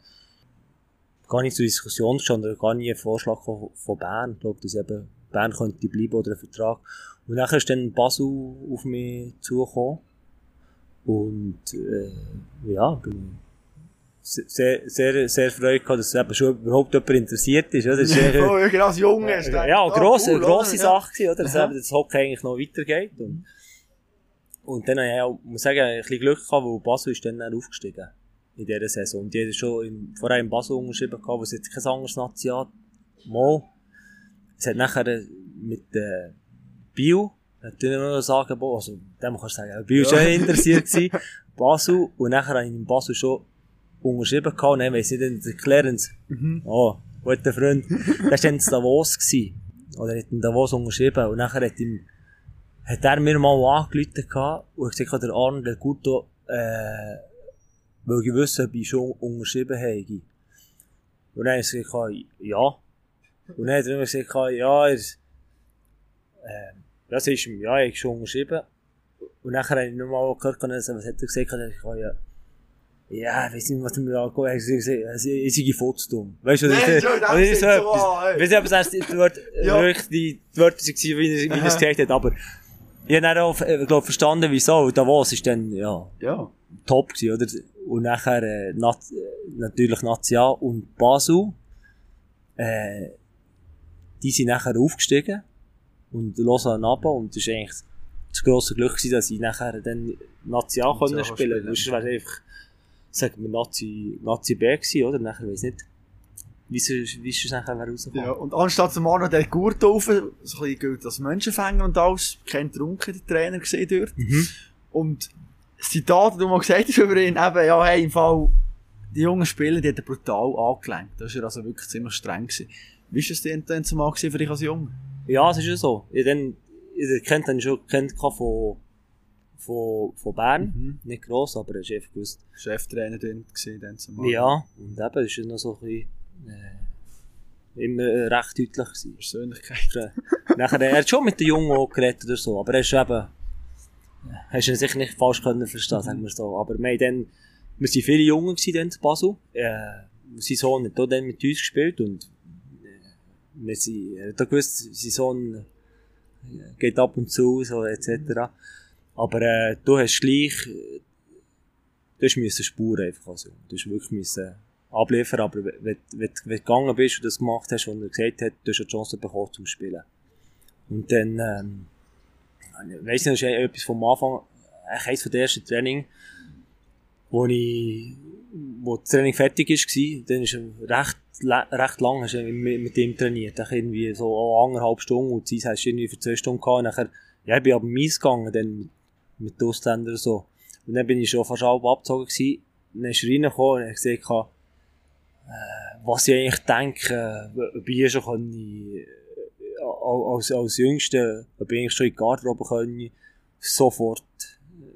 gar nicht zur Diskussion gestanden, gar nie ein Vorschlag von, von Bern. Ich glaube, dass eben Bern könnte bleiben oder ein Vertrag. Und nachher ist dann Basel auf mich zugekommen. Und, äh, ja, bin sehr, sehr, sehr Freude gehabt, dass eben schon überhaupt jemand interessiert ist, oder? Das ist Oh, ja, genau, als Junge. hast du ja, ja, ah, grosse, cool, grosse? Sache gewesen, oder? Dass eben das Hockey eigentlich noch weitergeht. Und, und dann habe ich auch, muss sagen, ein bisschen Glück gehabt, weil Basel ist dann, dann aufgestiegen. In dieser Saison. Und die hat schon in, vorher in Basel unterschrieben gehabt, wo es jetzt kein anderes Nazi hat. Mal. Es hat nachher mit, äh, Bio, natürlich noch sagen, boah, also, dem kannst du sagen, Bio war Ja. schon interessiert gewesen. Basel. Und nachher habe ich in Basel schon unterschrieben gehabt. Und dann weiss ich nicht, der Clarence, Mhm. Oh, guter Freund. Der war in Davos. Gewesen. Oder hat in Davos unterschrieben. Und nachher hat, ihm, hat er mir mal angerufen gehabt und gesagt, der Arne, der Guto, äh, will ich wissen, ob ich schon unterschrieben habe. Und dann habe ich gesagt, ja. Und dann hat er immer gesagt, ja, er, äh, das ist ihm, ja, ich habe schon unterschrieben. Und nachher habe ich nochmal gehört, was hat er gesagt? Er hat gesagt, ja, ja, ich weiß nicht, was er mir angeguckt hat. Er hat gesagt, ich sei Fotostumm. Weißt du, das Nein, ist, schon, das ist so etwas. ey. Ich weiß nicht, ob es erst die Wörter, die, Wörter waren, wie, er- es gesagt hat, aber ich habe dann auch, äh, glaub, verstanden, wieso. Und Davos ist dann, ja, Ja. top gewesen, oder? Und nachher, äh, Nat äh, natürlich Nazia und Basel, äh, die sind nachher aufgestiegen und Lausanne runter und das war eigentlich das grosse Glück gewesen, dass ich nachher dann Nazia Nazia können spielen konnte. Sonst wäre einfach, sagen wir, Nazi, Nazi B gewesen, oder? Nachher weiss nicht, wie wie es nachher wäre rausgekommen. Ja, und anstatt zum Arno der Gurt auf, so ein bisschen gilt als Menschenfänger und alles, kein Trunken, der Trainer gesehen dort. Mhm. Und das Zitat, das du mal gesagt hast über ihn, eben, ja, hey, im Fall, die jungen Spieler, die hat er brutal angelenkt. Das war also wirklich ziemlich streng gewesen. Wie war es denn dann zumal für dich als Junge? Ja, es ist ja so. Ich dann, ich kennt dann schon kennt von, von, von Bern. Mhm. Nicht gross, aber ich einfach gewusst. Cheftrainer dort gesehen, dann zumal. Ja, und eben, das ist noch so ein bisschen, äh, immer äh, recht deutlich gewesen. Persönlichkeit. Nachher, er hat schon mit den Jungen auch geredet oder so, aber er ist eben, äh, hast ihn sicher nicht falsch können verstehen, sagen wir so. Aber wir dann, wir sind viele Jungen gewesen dann in Basel. Äh, sein Sohn hat auch dann mit uns gespielt und, wir sind, er hat auch gewusst, sein Sohn äh, geht ab und zu, so, etc. Aber, äh, du hast gleich, äh, du hast müssen Spuren einfach als Junge. Du hast wirklich müssen abliefern, aber wenn, wenn, wenn du gegangen bist und das gemacht hast, was er gesagt hat, du hast eine Chance bekommen zum Spielen. Und dann, ähm, ich weiss nicht, das ist etwas vom Anfang, eigentlich eines von der ersten Training, wo ich, wo das Training fertig war, dann ist er recht, recht lang hast du mit, ihm trainiert. Dann irgendwie so anderthalb Stunden und die hast du irgendwie für zwei Stunden gehabt. Und nachher, ja, ich bin aber mies gegangen, dann mit den Ausländern und so. Und dann bin ich schon fast halb abgezogen gewesen. Dann ist er reingekommen und ich gesehen, äh, was ich eigentlich denke, ob ich schon kann, äh, als, als Jüngster, ob ich eigentlich schon in die Garderobe können, sofort,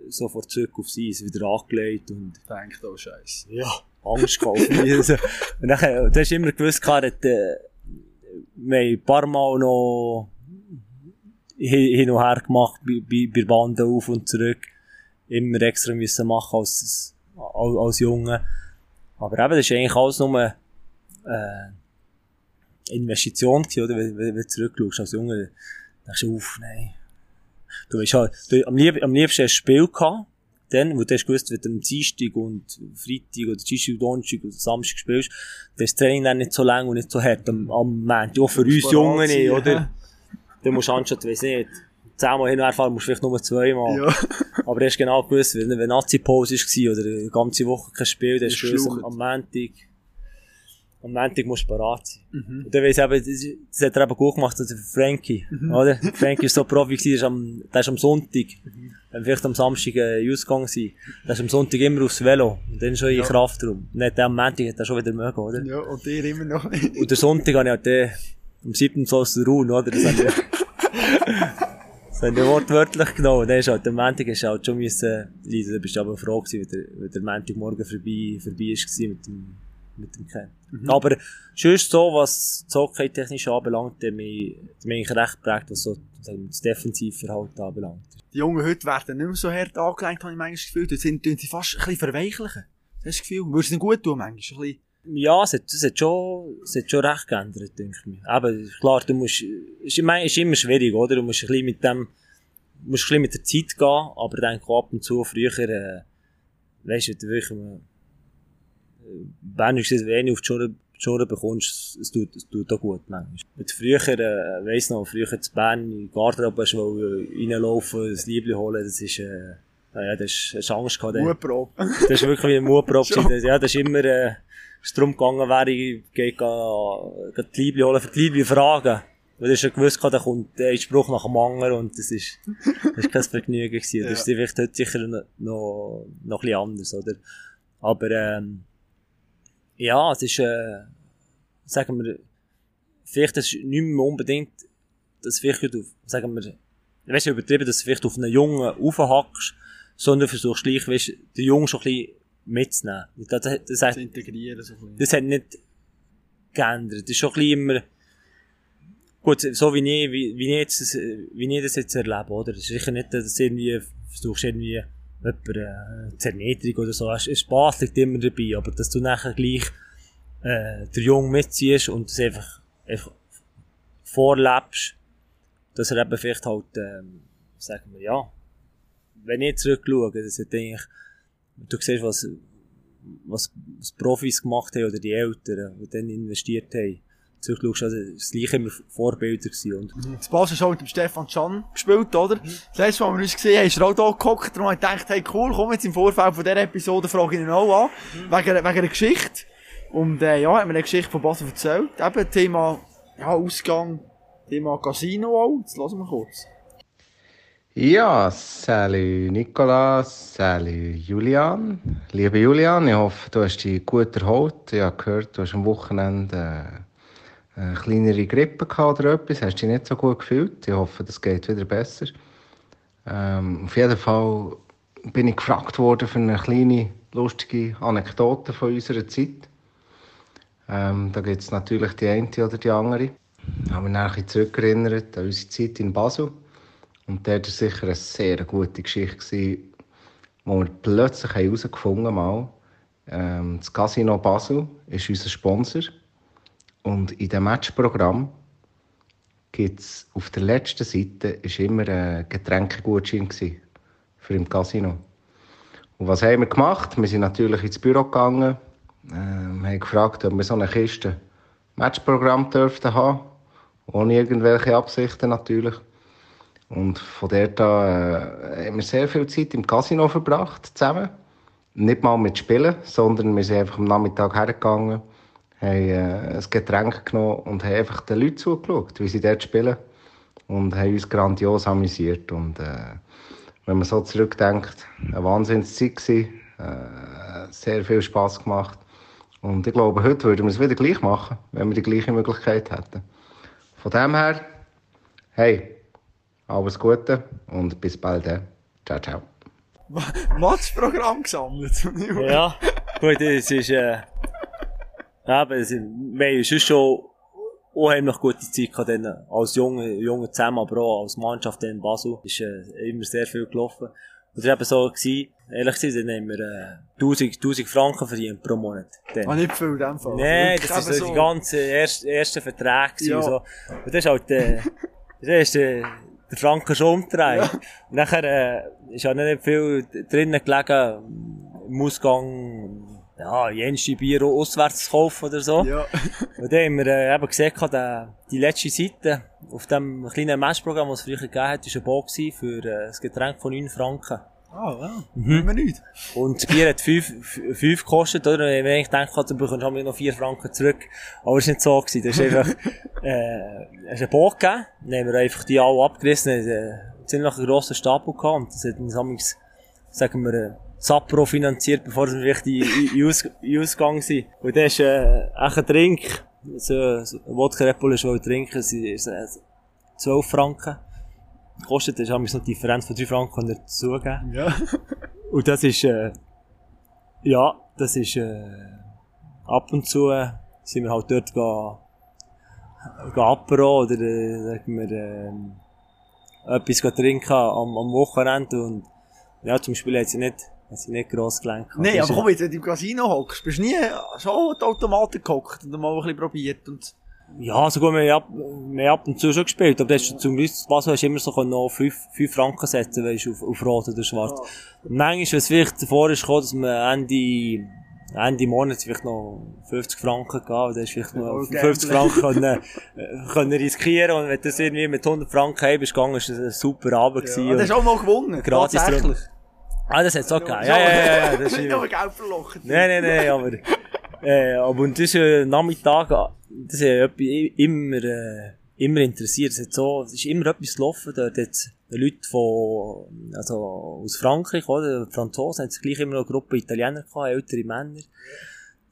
sofort zurück aufs Eis, wieder angelegt und... Denkt, oh Scheiße. Ja, Angst also, und dann, du hast immer gewusst, gehabt, äh, wir haben ein paar Mal noch hin und her gemacht, bei, bei, bei Banden auf und zurück. Immer extra müssen machen als, als, als Junge. Aber eben, das ist eigentlich alles nur, äh, Investition gewesen, oder? Wenn, wenn, wenn du zurückschaust als Junge, denkst du, uff, nein. Du weißt halt, du, am, lieb, am liebsten ein Spiel gehabt, dann, wo du hast gewusst, wenn du am Dienstag und Freitag oder Dienstag und Donnerstag oder Samstag spielst, dann ist das Training dann nicht so lang und nicht so hart am, am Montag. Auch für uns Jungen nicht, oder? Dann musst du anstatt, weiss nicht, zehnmal hin und her fahren, musst du vielleicht nur zweimal. Ja. Aber du hast genau gewusst, wenn, wenn Nazi-Pause war oder eine ganze Woche kein Spiel, dann hast du gewusst, am Montag, am Montag musst du parat sein. Mhm. Und dann weiss eben, das, das hat er eben gut gemacht, also Frankie, mhm. oder? Frankie ist so Profi gewesen, der ist am, der ist am Sonntag, mhm. wenn vielleicht am Samstag äh, ausgegangen sein, der ist am Sonntag immer aufs Velo, und dann schon in ja. Kraftraum. Und dann am Montag hat er schon wieder mögen, oder? Ja, und dir immer noch. und der Sonntag habe ich halt den, am 7. Solls Ruhen, oder? Das haben wir, das haben wir wortwörtlich genommen. Dann ist halt, am Montag hast du halt schon müssen, leiden, da bist du aber froh gewesen, wenn der, wenn der Montagmorgen vorbei, vorbei ist mit dem, mit dem Ken. Mhm. Aber sonst so, was Zockheit technisch anbelangt, der mich, der mich recht prägt, was so das Defensivverhalten anbelangt. Die Jungen heute werden nicht mehr so hart angelegt, habe ich manchmal das Gefühl. Dort sind, sie fast ein bisschen verweichlichen. Das das Gefühl. Würde es ihnen gut tun, manchmal? Ein ja, es hat, es hat schon, es hat schon recht geändert, denke ich mir. Aber klar, du musst, es ist, ist immer schwierig, oder? Du musst ein bisschen mit dem, musst ein bisschen mit der Zeit gehen, aber denke ab und zu früher, äh, weißt du, wirklich, wenn du es wenig auf die Schuhe, die Schuhe bekommst, es tut, es tut auch gut manchmal. Mit früher, äh, weiss noch, früher zu Bern in die Garderobe hast du reinlaufen, das Liebling holen, das ist, äh, ja, das ist, hast Angst gehabt. Mutprobe. Das ist wirklich wie ein Mutprobe. ja, das ist immer, äh, ist darum gegangen, wäre ich, gehe, gehe, die Liebling holen, für die Liebling fragen. Weil du ja gewusst, da kommt ein Spruch nach dem anderen und das ist, das ist kein Vergnügen gewesen. Das ist vielleicht heute sicher noch, noch, noch ein bisschen anders, oder? Aber, ähm, ja, es ist, äh, sagen wir, vielleicht ist nicht mehr unbedingt, dass vielleicht auf, sagen wir, weißt du, übertrieben, dass du vielleicht auf einen Jungen aufhackst, sondern versuchst gleich, weißt, den Jungen schon ein bisschen mitzunehmen. Das, das, das, hat, integrieren, so ein das hat nicht geändert. Das ist schon ein bisschen immer, gut, so wie ich, wie, wie ich jetzt, wie ich das jetzt erlebe, oder? Das ist sicher nicht, dass du irgendwie versuchst irgendwie, jemand, äh, Zerniedrigung oder so, es Spaß liegt immer dabei, aber dass du nachher gleich, äh, der Jung mitziehst und das einfach, einfach vorlebst, dass er eben vielleicht halt, ähm, sagen wir, ja, wenn ich zurückschaue, das hat eigentlich, du siehst, was, was, was Profis gemacht haben oder die Eltern, die dann investiert haben, zurückschaust, also das gleiche immer Vorbilder gewesen. Und mhm. Das Basel schon mit dem Stefan Can gespielt, oder? Mhm. Das letzte Mal, als wir uns gesehen haben, ist er auch da gehockt, darum habe ich gedacht, hey cool, komm jetzt im Vorfeld von dieser Episode, frage ich ihn auch an, mhm. wegen, wegen einer Geschichte. Und, äh, ja, hat mir eine Geschichte von Basel erzählt. Eben, Thema, ja, Ausgang, Thema Casino auch. Jetzt lassen wir kurz. Ja, Sally Nikolas, Sally Julian. Lieber Julian, ich hoffe, du hast dich gut erholt. Ich habe gehört, du hast am Wochenende, äh, eine kleinere Grippe gehabt oder etwas, hast dich nicht so gut gefühlt. Ich hoffe, das geht wieder besser. Ähm, auf jeden Fall bin ich gefragt worden für eine kleine, lustige Anekdote von unserer Zeit. Ähm, da gibt es natürlich die eine oder die andere. Ich habe mich nachher zurückerinnert an unsere Zeit in Basel. Und dort war sicher eine sehr gute Geschichte, wo wir plötzlich herausgefunden haben, ähm, das Casino Basel ist unser Sponsor. Und in dem Matchprogramm gibt es auf der letzten Seite ist immer ein Getränkegutschein für im Casino. Und was haben wir gemacht? Wir sind natürlich ins Büro gegangen, äh, haben gefragt, ob wir so eine Kiste Matchprogramm dürften haben, ohne irgendwelche Absichten natürlich. Und von dort an äh, haben wir sehr viel Zeit im Casino verbracht zusammen. nicht mal mit Spielen, sondern wir sind einfach am Nachmittag hergegangen, haben äh, ein Getränk genommen und haben einfach den Leuten zugeschaut, wie sie dort spielen und haben uns grandios amüsiert und äh, wenn man so zurückdenkt, eine Wahnsinnszeit gewesen, äh, sehr viel Spaß gemacht und ich glaube, heute würden wir es wieder gleich machen, wenn wir die gleiche Möglichkeit hätten. Von dem her, hey, alles Gute und bis bald. äh. Ciao, ciao. Matchprogramm gesammelt. Ja, gut, es ist, äh, eben, es, wir haben sonst schon unheimlich gute Zeit gehabt, dann, als Junge, Junge zusammen, aber auch als Mannschaft in Basel. Ist, äh, immer sehr viel gelaufen. Und es war eben so, gewesen, ehrlich gesagt, dann haben wir, äh, 1000, 1000 Franken verdient pro Monat. Dann. Ah, nicht viel in dem Fall. Nein, das ist so die ganzen ersten, ersten Verträge Ja. und so. Und das ist halt, äh, das ist, äh, der Franken schon umdrehen. Und nachher, äh, ist auch nicht viel drinnen gelegen, im Ausgang, ja, jenste Bier auswärts zu kaufen oder so. Ja. Und dann haben wir äh, eben gesehen, der, die letzte Seite auf dem kleinen Matchprogramm, das es früher gegeben hat, war ein Bo gewesen für äh, das Getränk von 9 Franken. Ah, ja. Mhm. Immer nicht. Und das Bier hat 5 gekostet, oder? Und wenn ich gedacht du bekommst du noch 4 Franken zurück. Aber es war nicht so. Gewesen. Das ist einfach, äh, es ein Boot gegeben. Dann haben wir einfach die alle abgerissen. Wir hatten einen ziemlich grossen Stapel gehabt. Und das hat uns sagen wir, Sappro finanziert, bevor wir richtig in, Aus, in Ausgang sind. Und das ist, äh, echt ein Trink. So, so ein Wodka Red Bull ist wohl trinken. Ist, äh, 12 Franken. Kostet, das ist amigs noch die Differenz von 3 Franken dazugeben. Ja. Und das ist, äh, ja, das ist, äh, ab und zu äh, sind wir halt dort ga, ga Apero oder, äh, sagen wir, äh, etwas trinken am, am Wochenende und, ja, zum Beispiel hat sie nicht, hat sie nicht gross gelenkt. Nein, Das aber ist- komm, wenn du im Casino hockst, bist du nie schon die Automaten gehockt und mal ein bisschen probiert und... Ja, so gut, wir haben ab, haben und zu schon gespielt, aber das ist zum Beispiel, was hast du immer so können noch 5, 5 Franken setzen, weißt du, auf, auf Rot oder Schwarz. Und manchmal, wenn es vielleicht davor ist gekommen, dass man Ende, Ende Monat vielleicht noch 50 Franken gab, hast du vielleicht noch Okay. 50 Franken können, äh, können riskieren, und wenn du das irgendwie mit 100 Franken heim bist gegangen, ist das ein super Abend Ja, gewesen. und hast und- auch mal gewonnen, Gratis tatsächlich. Ah, das hat's auch gegeben. Ja, ja, ja, ja, das ist, nur Geld verlochen. Nein, nein, nein, aber, äh, aber und das ist äh, Nachmittag, das hat etwas immer, äh, immer interessiert. Es hat so, es ist immer etwas gelaufen, dort hat Leute von, also, aus Frankreich, oder, Franzosen, hat es gleich immer noch eine Gruppe Italiener gehabt, ältere Männer.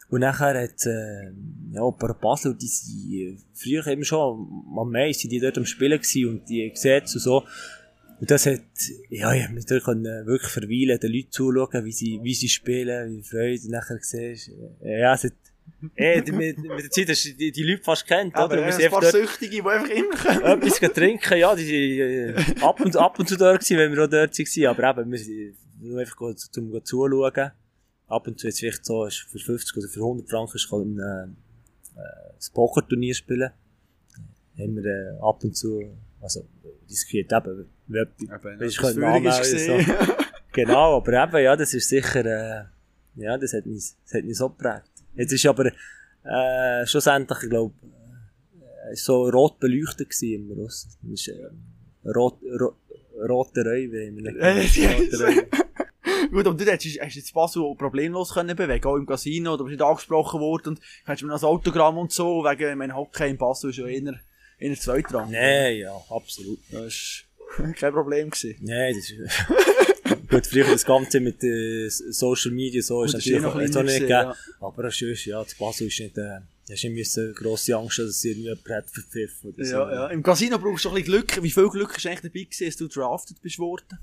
Und nachher hat, äh, ja, ein paar Basel, die sind äh, früher immer schon, am meisten, die dort am Spielen gewesen und die Gesetze und so. Und das hat, ja, ich mich dort können wirklich verweilen, den Leuten zuschauen, wie sie, wie sie spielen, wie Freude nachher siehst. Äh, Ja, es hat, ey, die- mit, mit der Zeit hast du die, die Leute fast kennt, Aber oder? Und wir ein paar Süchtige, die einfach immer kommen. etwas trinken, ja, die sind, äh, ab und, ab und zu dort gewesen, wenn wir auch dort waren, aber eben, wir sind nur einfach go- zum zuschauen. Ab und zu jetzt vielleicht so, für 50 oder für 100 Franken ist ein, äh, äh, das Pokerturnier spielen. Haben wir, äh, ab und zu, also, diskutiert eben, wie Eben, Weisst, das können Führung ist anmelden, gesehen. Genau, aber eben, ja, das ist sicher, äh, ja, das hat mich, das hat mich so geprägt. Jetzt ist aber, äh, schlussendlich, ich glaube, äh, so rot beleuchtet gewesen immer, aus. Das ist, äh, rot, ro, rote Räuber, wir nicht Äh. Gut, aber du hättest, hast jetzt Basel problemlos können bewegen, auch im Casino, du bist nicht angesprochen worden und hättest mir noch ein Autogramm und so, wegen, ich meine, Hockey in Basel ist ja eher, eher zweitrangig. Nee, ja, absolut. Das war kein Problem gewesen. Nee, das ist, gut, früher das Ganze mit äh, Social Media so ist natürlich auch nicht, nicht gegeben. ja. Aber das ist, ja, das Basel ist nicht, äh, du hast nicht müssen grosse Angst, dass irgendjemand hat verpfiffen oder so. Ja, ja. Im Casino brauchst du ein bisschen Glück. Wie viel Glück ist eigentlich dabei gewesen, dass du drafted bist worden?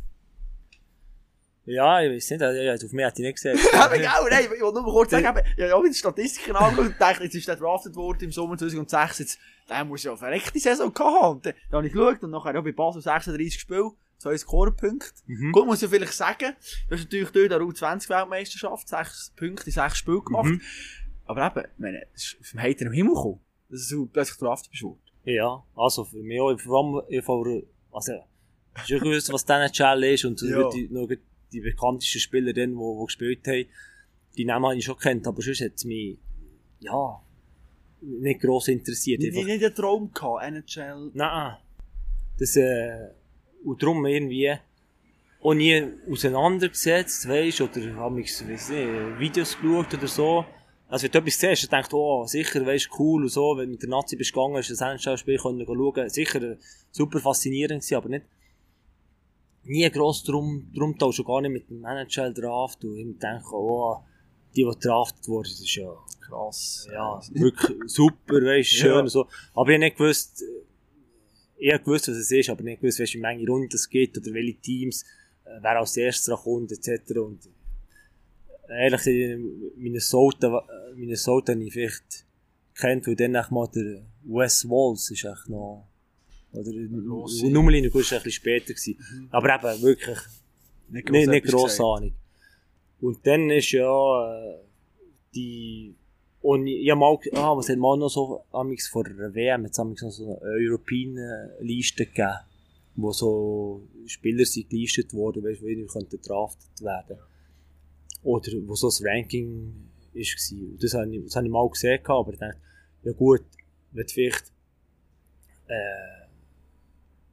Ja, ich weiß nicht, ja, auf mich hat ich nicht gesehen. Aber genau, nein, ich wollte nur kurz sagen, ich habe auch in die Statistiken angeschaut und dachte, jetzt ist der drafted worden im Sommer 2006, jetzt, der muss ja eine verreckte Saison gehabt haben. Dann, habe ich geschaut und nachher ja bei Basel 36 Spiele, 2 Scorepunkte. Mhm. Gut, muss ich vielleicht sagen, du hast natürlich dort eine U20-Weltmeisterschaft, 6 Punkte in 6 Spielen gemacht. Mhm. Aber eben, ich meine, es ist auf dem Heiter im Himmel gekommen, dass du plötzlich drafted bist. Ja, also für mich auch, vor allem, ich also, ich gewusst, was der NHL ist und Ja. die, noch die bekanntesten Spieler die, die gespielt haben, die Namen habe ich schon kennt, aber sonst hat es mich, ja, nicht gross interessiert. Nicht, Einfach, nicht einen Traum gehabt, NHL. nein, das, äh, und darum irgendwie, auch nie auseinandergesetzt, weisst, oder hab mich, weiss nicht, Videos geschaut oder so. Also, wenn du etwas siehst, dann denkst du, oh, sicher, weisst, cool und so, wenn du mit der Nazi bist gegangen, hast du das NHL-Spiel können schauen, sicher super faszinierend gewesen, aber nicht, nie gross drum, drum tausch, schon gar nicht mit dem NHL-Draft und ich denke, oh, die, die draftet wurden, das ist ja, Krass. ja, wirklich super, weisst, schön Ja. so. Aber ich hab nicht gewusst, ich hab gewusst, was es ist, aber nicht gewusst, welche Menge Runden es gibt oder welche Teams, äh, wer als erstes dran kommt, etc. Und äh, ehrlich gesagt, Minnesota, äh, Minnesota habe ich vielleicht kennt, weil dann mal der Wes Walls ist echt noch, oder, Grosse. Nummerlinie ist ein bisschen später gewesen. Aber eben, wirklich, Nicht nicht, nicht. Ahnung. Und dann ist ja, äh, die, und ich hab mal, ah, was hat man noch so, amix vor der WM, jetzt amix noch so eine European-Liste gegeben, wo so Spieler sind gelistet worden, weißt du, wie könnten draftet werden. Oder wo so das Ranking ist gewesen. Und Das habe ich, das habe ich mal gesehen, aber ich dachte, ja gut, du vielleicht, äh,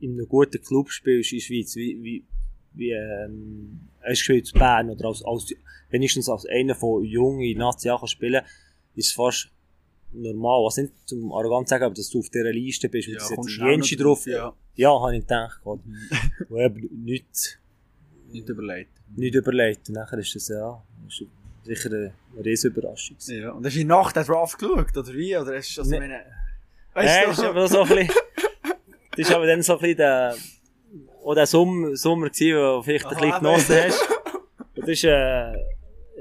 in einem guten Club spielst in der Schweiz, wie, wie, wie, ähm, du gespielt in Bern oder als, als, wenigstens als einer von jungen Nazi auch spielen, ist es fast normal. Was nicht zum arrogant sagen, aber dass du auf dieser Liste bist, Ja, kommst jetzt noch drauf, Ja, ja, habe ich gedacht. Und eben nicht, nicht überlegt. nicht überlegt. Und nachher ist das, ja, ist sicher eine riesige Überraschung. Ja, und hast du in der Draft geschaut, oder wie? Oder hast du das Nee. meine... Weißt du? aber so ein bisschen, das ist aber dann so ein bisschen der, auch der Sommer, Sommer gewesen, wo du vielleicht ein bisschen genossen hast. Und das ist, äh,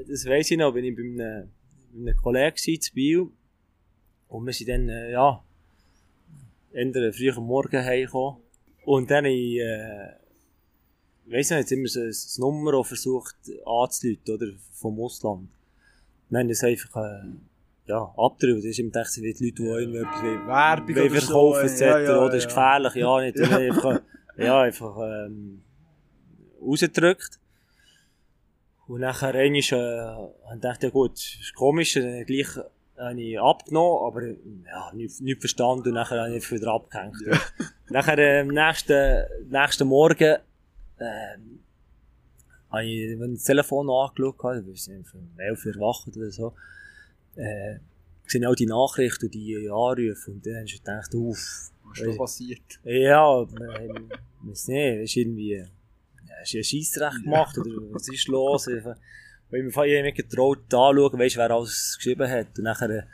das weiss ich noch, bin ich bei einem, bei einem Kollegen gewesen, zu Biel. Und wir sind dann, äh, ja, entweder früh am Morgen heimgekommen. Und dann, ich, äh, weiss nicht, jetzt immer so ein Nummer versucht anzuleiten, oder, vom Ausland. Nein, das einfach, äh, ja. Das ist wie die Leute, die irgendwie etwas wollen- Werbung verkaufen, etc. ja, ja, oder ist ja. gefährlich, ja, nicht. Ja. einfach, ja, einfach, ähm, rausgedrückt. Und nachher einmal, äh, ich gedacht, ja gut, ist komisch, dann gleich habe ich abgenommen, aber, ja, nicht, nicht verstanden und nachher habe ich wieder abgehängt. nachher, äh, am nächsten, nächsten Morgen, ähm, habe ich, ich das Telefon angeschaut wir sind um 11 Uhr wach oder so, äh, sehe auch die Nachrichten und die Anrufe und dann hast du gedacht, uff, Was ist da passiert? ja, man, weiß nicht, ist irgendwie, ja, hast du einen Scheissrecht gemacht oder was ist los? Weil mir irgendwie getraut, anschauen, weißt wer alles geschrieben hat. Und nachher, äh,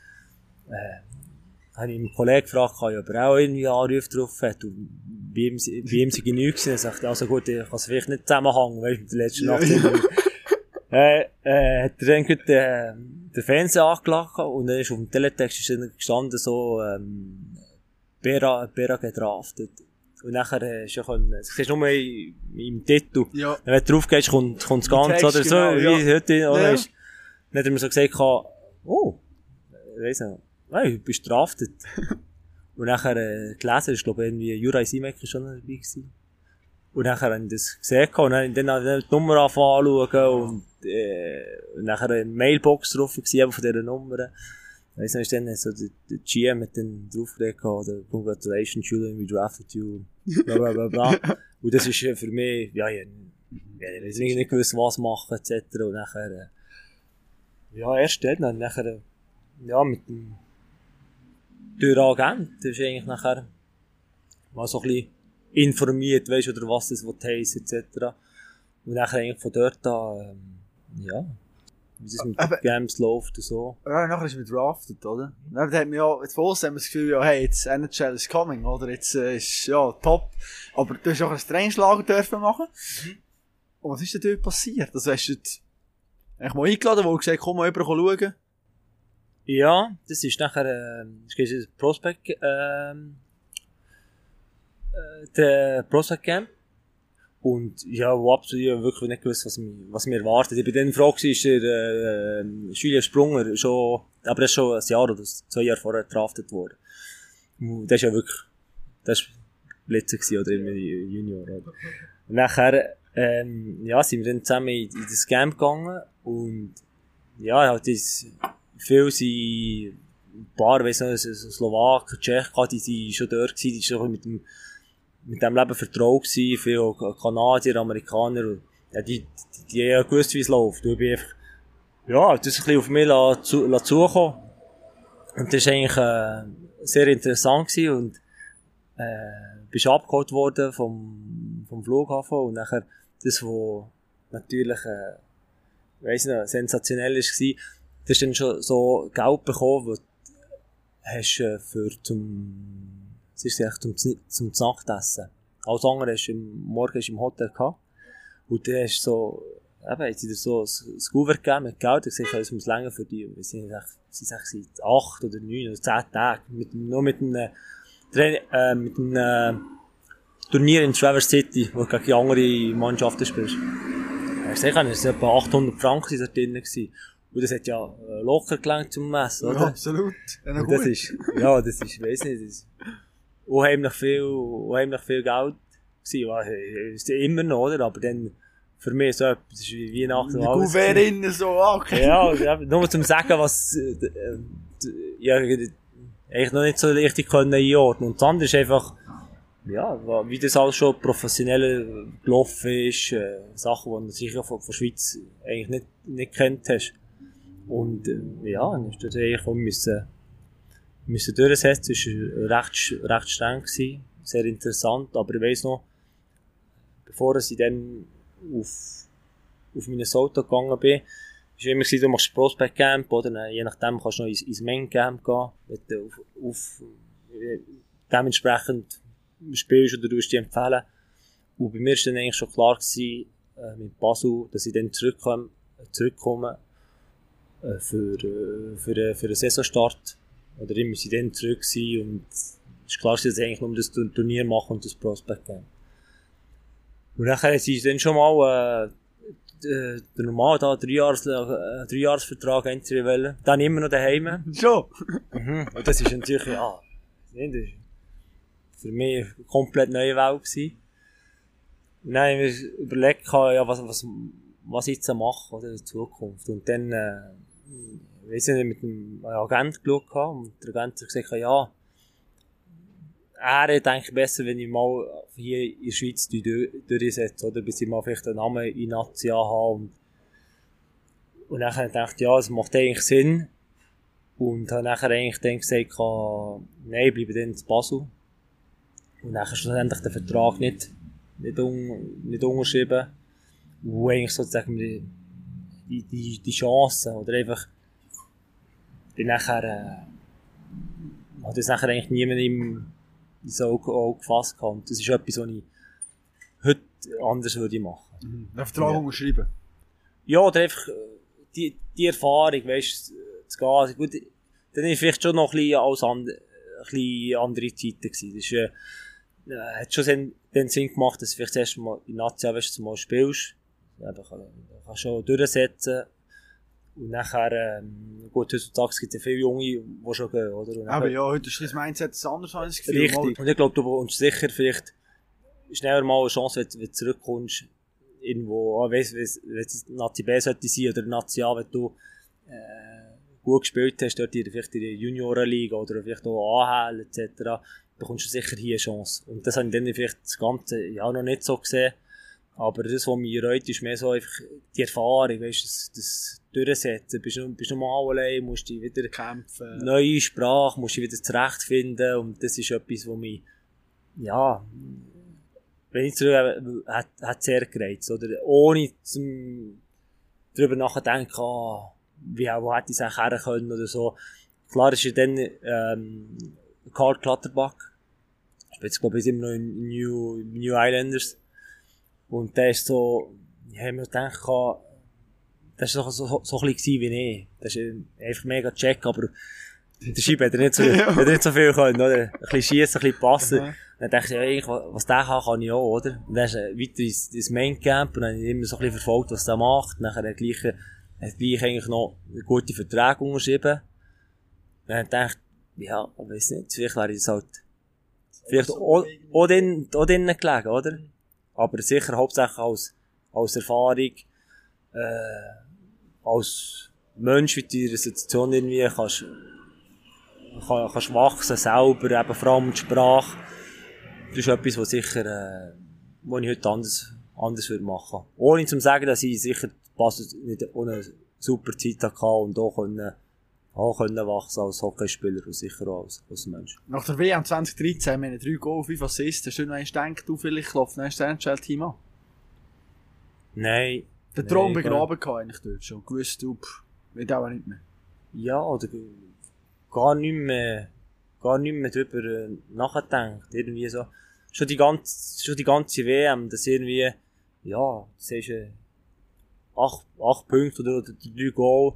habe ich meinen Kollegen gefragt, ob er auch irgendwie Anrufe drauf hat. Und bei ihm, bei ihm sind nichts gewesen. Er sagte, also gut, ich kann es vielleicht nicht zusammenhängen, weißt mit der letzten Ja, Nacht. äh, äh, hat er dann gerade den, den Fernseher angelacht und dann ist auf dem Teletext ist dann gestanden so, ähm, Bera, Bera gedraftet. Und nachher äh, ist ja können, das siehst du nur im, im Titel. Ja. Wenn du drauf gehst, kommt, kommt das Ganze, Text, oder so, genau, wie ja. heute, oder? Ja. Ist, dann hat er mir so gesagt, oh, ich weiss nicht, hey, du bist draftet. und nachher, äh, gelesen, ist, glaube ich, irgendwie, Juraj Simek schon dabei gewesen. Und nachher habe ich das gesehen und dann, dann habe ich die Nummer anzuschauen und, äh, und nachher eine Mailbox drauf gewesen, von dieser Nummer. Nicht, ist dann so der, der GM hat dann draufgelegt, oder Congratulations, Julian, we drafted you, bla bla bla bla. und das ist für mich, ja, ich, ja, ich weiß nicht, gewusst, was machen, etc. Und nachher, äh, ja, erst dann, dann nachher, äh, ja, mit dem, durch Agent, das ist eigentlich nachher, mal so ein bisschen informiert, weißt oder was das heisst, etc. Und nachher eigentlich von dort an, ähm, ja, wie das mit Aber- Games läuft und so. Ja, nachher ist man drafted, oder? Dann hat man ja, jetzt uns haben wir das Gefühl, ja, hey, jetzt NHL is coming, oder? Jetzt äh, ist, ja, top. Aber du hast auch ein Trainingslager dürfen machen. Und was ist denn dort passiert? Also hast du eigentlich mal eingeladen, wo du gesagt komm mal rüber schauen. Ja, das ist nachher, äh, das ist Prospect, ähm, äh, der Prospect Camp. Und ja, wo absolut wirklich nicht gewusst, was mich, was mir erwartet. Ich bin dann froh gewesen, ist der, äh, Julian Sprunger schon, aber er ist schon ein Jahr oder zwei Jahre vorher gedraftet worden. Und das ist ja wirklich, das ist Blitzer gewesen, oder immer Junior, oder? Und nachher, ähm, ja, sind wir dann zusammen in, in das Camp gegangen und, ja, halt das, viele sind, ein paar, weiss noch, Slowaken, Tschechen, die sind schon dort gewesen, die sind schon mit dem, mit dem Leben vertraut gewesen, viele Kanadier, Amerikaner, ja, die, die, die haben gewusst, wie es läuft. Du bin einfach, ja, das ist ein bisschen auf mich zu, zukommen. Und das war eigentlich, äh, sehr interessant gewesen und, äh, bist abgeholt worden vom, vom Flughafen und nachher, das, was natürlich, äh, weiss nicht, sensationell ist, war, du hast dann schon so Geld bekommen, wo hast äh, für zum, es ist echt zum, zum Nachtessen. Alles andere hast du im, morgen im Hotel gehabt. Und dann hast du so, eben, jetzt dir so ein Gouverne gegeben mit Geld, ich gesagt, es muss länger für dich. Wir sind echt, sind echt seit acht oder neun oder zehn Tagen, mit, nur mit einem, äh, mit einem, Turnier in Traverse City, wo du gegen andere Mannschaften spielst. Ich sage, es waren etwa 800 Franken dort drin. Gewesen. Und das hat ja äh, locker gelangt zum Messen, oder? Ja, absolut. Ja, das ist, ja, das ist, weiss nicht, das ist unheimlich viel, unheimlich viel Geld gewesen. Ja, ist immer noch, oder? Aber dann, für mich so etwas, ist wie Weihnachten. Die Gouverneur so, okay. Ja, nur zum sagen, was, äh, ja, eigentlich noch nicht so richtig können einordnen. Und das andere ist einfach, ja, wie das alles schon professionell gelaufen ist, äh, Sachen, die du sicher von, von der Schweiz eigentlich nicht, nicht kennt hast. Und äh, ja, dann ist das eigentlich auch müssen, müssen durchsetzen. Es war recht, recht streng, gewesen, sehr interessant, aber ich weiss noch, bevor ich dann auf, auf Minnesota gegangen bin, ist immer gesagt, du machst Prospect Camp, oder je nachdem kannst du noch ins, ins Main Camp gehen, auf, auf, dementsprechend spielst oder du dich empfehlen. Und bei mir war dann eigentlich schon klar gewesen, äh, mit Basel, dass ich dann zurückkomme, zurückkomme äh, für, äh, für, äh, für einen Saisonstart. Oder ich muss dann zurück sein und es ist klar, dass ich eigentlich nur das Turnier mache und das Prospect Game. Und dann haben sie dann schon mal äh, der normal da drei Jahres, äh, drei Jahresvertrag wollen. Dann immer noch daheim. Schon? Mhm. Und das ist natürlich, ja, für mich eine komplett neue Welt gewesen. Nein, wir überlegt, ja, was, was, was ich jetzt mache, oder, in Zukunft. Und dann, äh, wir sind mit dem Agent geschaut und der Agent hat gesagt, ja, er denke besser, wenn ich mal hier in der Schweiz durchsetze, oder bis ich mal vielleicht einen Namen in Nazi habe. Und, und dann habe ich gedacht, ja, es macht eigentlich Sinn. Und habe nachher eigentlich dann gesagt, nein, ich bleibe dann in Basel. Und dann schlussendlich den Vertrag nicht, nicht, un, nicht unterschrieben. Wo eigentlich sozusagen die, die, die Chancen, oder einfach, bin nachher, äh, hat das nachher eigentlich niemand im, ins Auge, Auge gefasst. Und das ist etwas, was ich heute anders würde machen. Mhm. Den Vertrag ja. unterschreiben? Ja, oder einfach, die, die Erfahrung, weißt du, zu gehen. Gut, dann ist vielleicht schon noch ein bisschen, als and, ein bisschen andere Zeiten gewesen. Das ist, äh, äh, hat schon den, Sinn gemacht, dass du vielleicht erst mal in Nazia weißt, mal spielst. Eben, kannst schon durchsetzen. Und nachher, ähm, gut, heutzutage gibt es ja viele Junge, die schon gehen, oder? Und Aber ja, heute ist das Mindset anders, als ich Gefühl. Richtig. Und ich glaube, du bekommst sicher vielleicht schneller mal eine Chance, wenn, wenn du zurückkommst, irgendwo, weiss, weiss, wenn es Nazi B sollte sein, oder Nazi A, wenn du, äh, gut gespielt hast, dort in, vielleicht in der Juniorenliga, oder vielleicht auch AHL, etc., bekommst du sicher hier eine Chance. Und das habe ich dann vielleicht das Ganze ja noch nicht so gesehen. Aber das, was mich reut, ist mehr so einfach die Erfahrung, weißt, das, das Durchsetzen. Bist du, bist du mal allein, musst du wieder kämpfen. Neue Sprache, musst du wieder zurechtfinden. Und das ist etwas, was mich, ja, wenn ich zurück, hat, hat sehr gereizt, oder? Ohne zum, darüber nachdenken, ah, wie, wo hätte ich es eigentlich her können, oder so. Klar ist ja dann, ähm, Karl Clutterbuck. Ich bin jetzt, glaube ich, immer noch in New, New Islanders. Und der ist so, ich habe mir gedacht, das war so, so, so ein bisschen wie ich. Das ist einfach mega check, aber der Scheibe hat er nicht so, hat er nicht so viel können, oder? Ein bisschen schiessen, ein bisschen passen. Mhm. Dann dachte ich, ja, was der kann, kann ich auch, oder? Und dann ist er weiter ins, ins Main Camp und dann habe ich immer so ein bisschen verfolgt, was der macht. Nachher hat er gleich, hat gleich eigentlich noch gute Verträge unterschrieben. Dann dachte ich, ja, ich weiß nicht, vielleicht wäre es halt, vielleicht auch, auch, auch drinnen gelegen, oder? Aber sicher hauptsächlich als, als Erfahrung, äh, als Mensch, wie du in der Situation irgendwie kannst, kann, kannst wachsen selber, eben vor allem die Sprache. das ist etwas, was sicher, äh, was ich heute anders, anders würde machen. Ohne zu sagen, dass ich sicher passt nicht ohne super Zeit hatte und auch können, auch können wachsen als Hockeyspieler und sicher auch als, als Mensch. Nach der WM 2013 haben wir drei Goal, fünf Assists. Hast du noch gedacht, du vielleicht noch ein NHL-Team an? Nein. Der Traum begraben gehabt eigentlich dort schon. Gewusst, du, wird auch nicht mehr. Ja, oder gar nicht mehr, gar nicht mehr drüber äh, nachgedacht. Irgendwie so. Schon die ganze, schon die ganze WM, das irgendwie, ja, das ist, äh, acht, acht Punkte oder, oder drei Goal.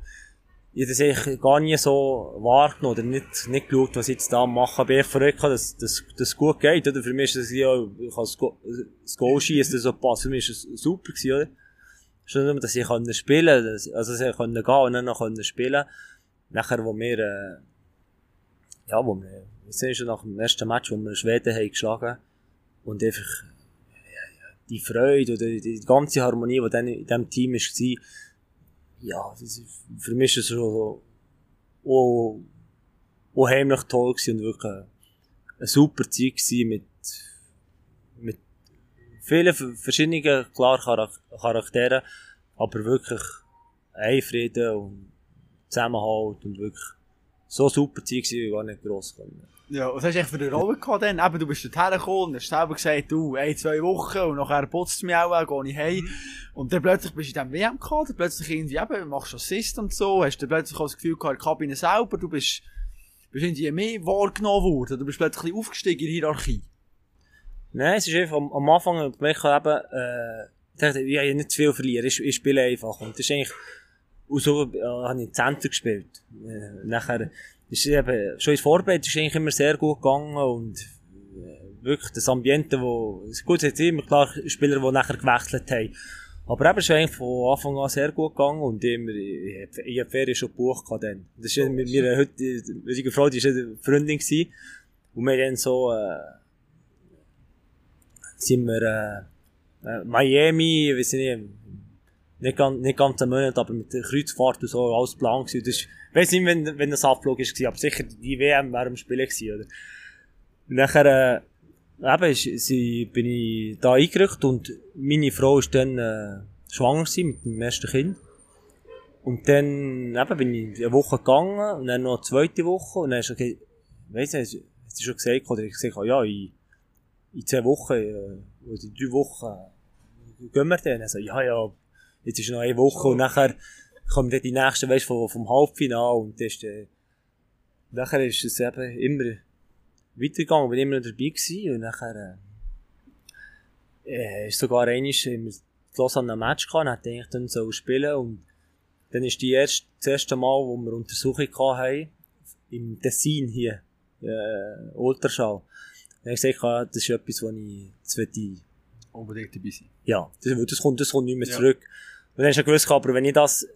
Ich das eigentlich gar nie so wahrgenommen oder nicht, nicht geschaut, was ich jetzt da mache. Aber ich verrückt, dass das, das gut geht, oder? Für mich ist das ja, ich kann das, Go das Goal schießen, so passt. Für mich ist das super gewesen, oder? Schon nur, dass ich können spielen, dass, also, dass ich können gehen und dann noch können spielen. Nachher, wo wir, äh, ja, wo wir, wir sind schon nach dem ersten Match, wo wir Schweden haben geschlagen, und einfach, die Freude oder die ganze Harmonie, die dann in diesem Team war, ja, für mich war es schon auch, auch heimlich toll gewesen und wirklich eine super Zeit gewesen mit, mit vielen verschiedenen, klar Charakteren, aber wirklich Einfrieden und Zusammenhalt und wirklich so super Zeit gewesen, wie gar nicht gross können. Ja, was hast du echt eine Rolle gehabt dann? Eben, du bist dorthin gekommen und hast selber gesagt, du, ein, zwei Wochen und nachher putzt es mich auch, gehe ich heim. Und dann plötzlich bist du in diesem WM gehabt, plötzlich irgendwie eben, machst Assist und so, hast du plötzlich auch das Gefühl gehabt, in der Kabine selber, du bist, bist irgendwie mehr wahrgenommen worden, du bist plötzlich aufgestiegen in der Hierarchie. Nein, es ist einfach am, am Anfang gemerkt, eben, äh, ich dachte, ich habe nicht zu viel verlieren, ich, ich spiele einfach. Und das ist eigentlich, und so äh, habe ich im Zentrum gespielt. Äh, nachher, ist eben, schon in der Vorbereitung ist eigentlich immer sehr gut gegangen und äh, wirklich das Ambiente, wo, gut, hat immer klar Spieler, die nachher gewechselt haben. Aber eben, ist eigentlich von Anfang an sehr gut gegangen und immer, ich, ich habe Ferien schon gebucht dann. Das ist mit mir heute, heutige Frau, die war eine Freundin gewesen. Und wir dann so, äh, sind wir, äh, äh Miami, weiß ich nicht, nicht ganz, nicht ganz einen Monat, aber mit der Kreuzfahrt und so, alles plan gewesen. Das ist, ich weiss nicht, wenn, wenn das Abflug ist, aber sicher die WM wäre am Spielen gewesen, oder? Und nachher, äh, eben, ist, sie, bin ich da eingerückt und meine Frau ist dann, äh, schwanger gewesen mit dem ersten Kind. Und dann, eben, bin ich eine Woche gegangen und dann noch eine zweite Woche und dann ist okay, weiss nicht, hast du schon gesagt, oder ich gesagt, ja, in, in zwei Wochen, äh, oder in drei Wochen, gehen wir dann? Also, ja, ja, jetzt ist noch eine Woche und nachher kommen dann die nächsten, weißt vom, vom Halbfinale und das ist, äh, nachher ist es eben immer weitergegangen, bin immer noch dabei gewesen und nachher, äh, äh ist sogar einmal im Lausanne ein Match gehabt, hat eigentlich dann so spielen und dann ist die erste, das erste Mal, wo wir Untersuchung hatten, im Tessin hier, äh, Ultraschall. Dann habe ich gesagt, das ist etwas, was ich, das ich unbedingt dabei sein. Ja, das, das kommt, das kommt nicht mehr ja. zurück. Und dann hast du gewusst, aber wenn ich das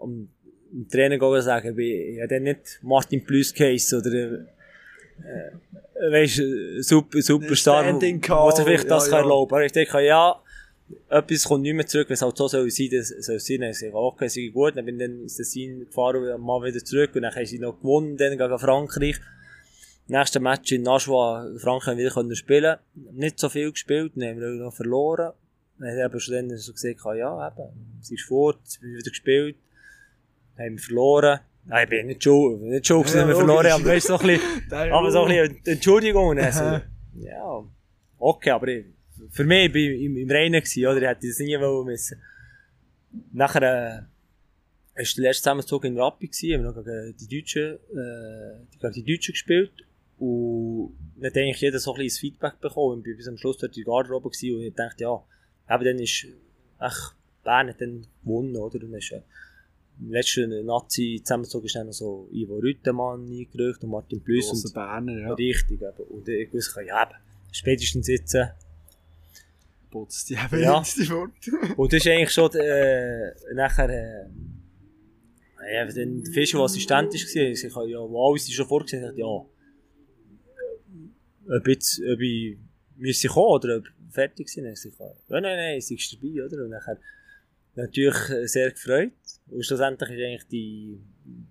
am um, Trainer gehen sagen, ich habe dann nicht Martin Plus Case oder, äh, weißt, super, Superstar, was ich vielleicht das ja, kann erlauben. Aber ich denke, ja, etwas kommt nicht mehr zurück, wenn es halt so soll sein, das soll sein. Dann ich okay, ist gut, dann bin ich dann ins Tessin gefahren, mal wieder zurück und dann haben sie noch gewonnen, dann gegen Frankreich. Nächste Match in Nashua, Frankreich wieder können spielen. Nicht so viel gespielt, dann haben wir noch verloren. Dann haben wir schon dann so gesagt, ja, eben, sie ist fort, sie wieder gespielt. Haben verloren. Nein, ich bin nicht schuld, nicht schuld, dass ja, wir verloren haben, aber so ein bisschen, aber so ein bisschen Entschuldigung. Also, ja, okay, aber ich, für mich, bin ich im, im Reinen gewesen, oder? Ich hätte das nie wollen müssen. Nachher, äh, ist der letzte Zusammenzug in Rappi gewesen, haben wir noch gegen die Deutschen, äh, gegen die Deutschen gespielt. Und dann hat eigentlich jeder so ein bisschen Feedback bekommen. Ich bin bis am Schluss dort in der Garderobe gewesen und ich dachte, ja, aber dann ist, ach, Bern hat dann gewonnen, oder? Und dann ist, äh, im letzten Nazi-Zusammenzug ist dann noch so Ivo Rüttemann eingerückt und Martin Plüss. und Berner, ja. Richtig, eben. Und ich wusste, ja, eben, spätestens jetzt, äh, putzt die eben ja. fort. und das ist eigentlich schon, äh, nachher, äh, ja, dann der Fischer, der Assistent war, ich habe ja, alles schon vorgesehen, ich ja, ob, jetzt, ob ich müsste kommen oder ob fertig sind. Ich sage, ja, nein, nein, sie ist dabei, oder? Und nachher natürlich sehr gefreut. Und schlussendlich ist eigentlich die,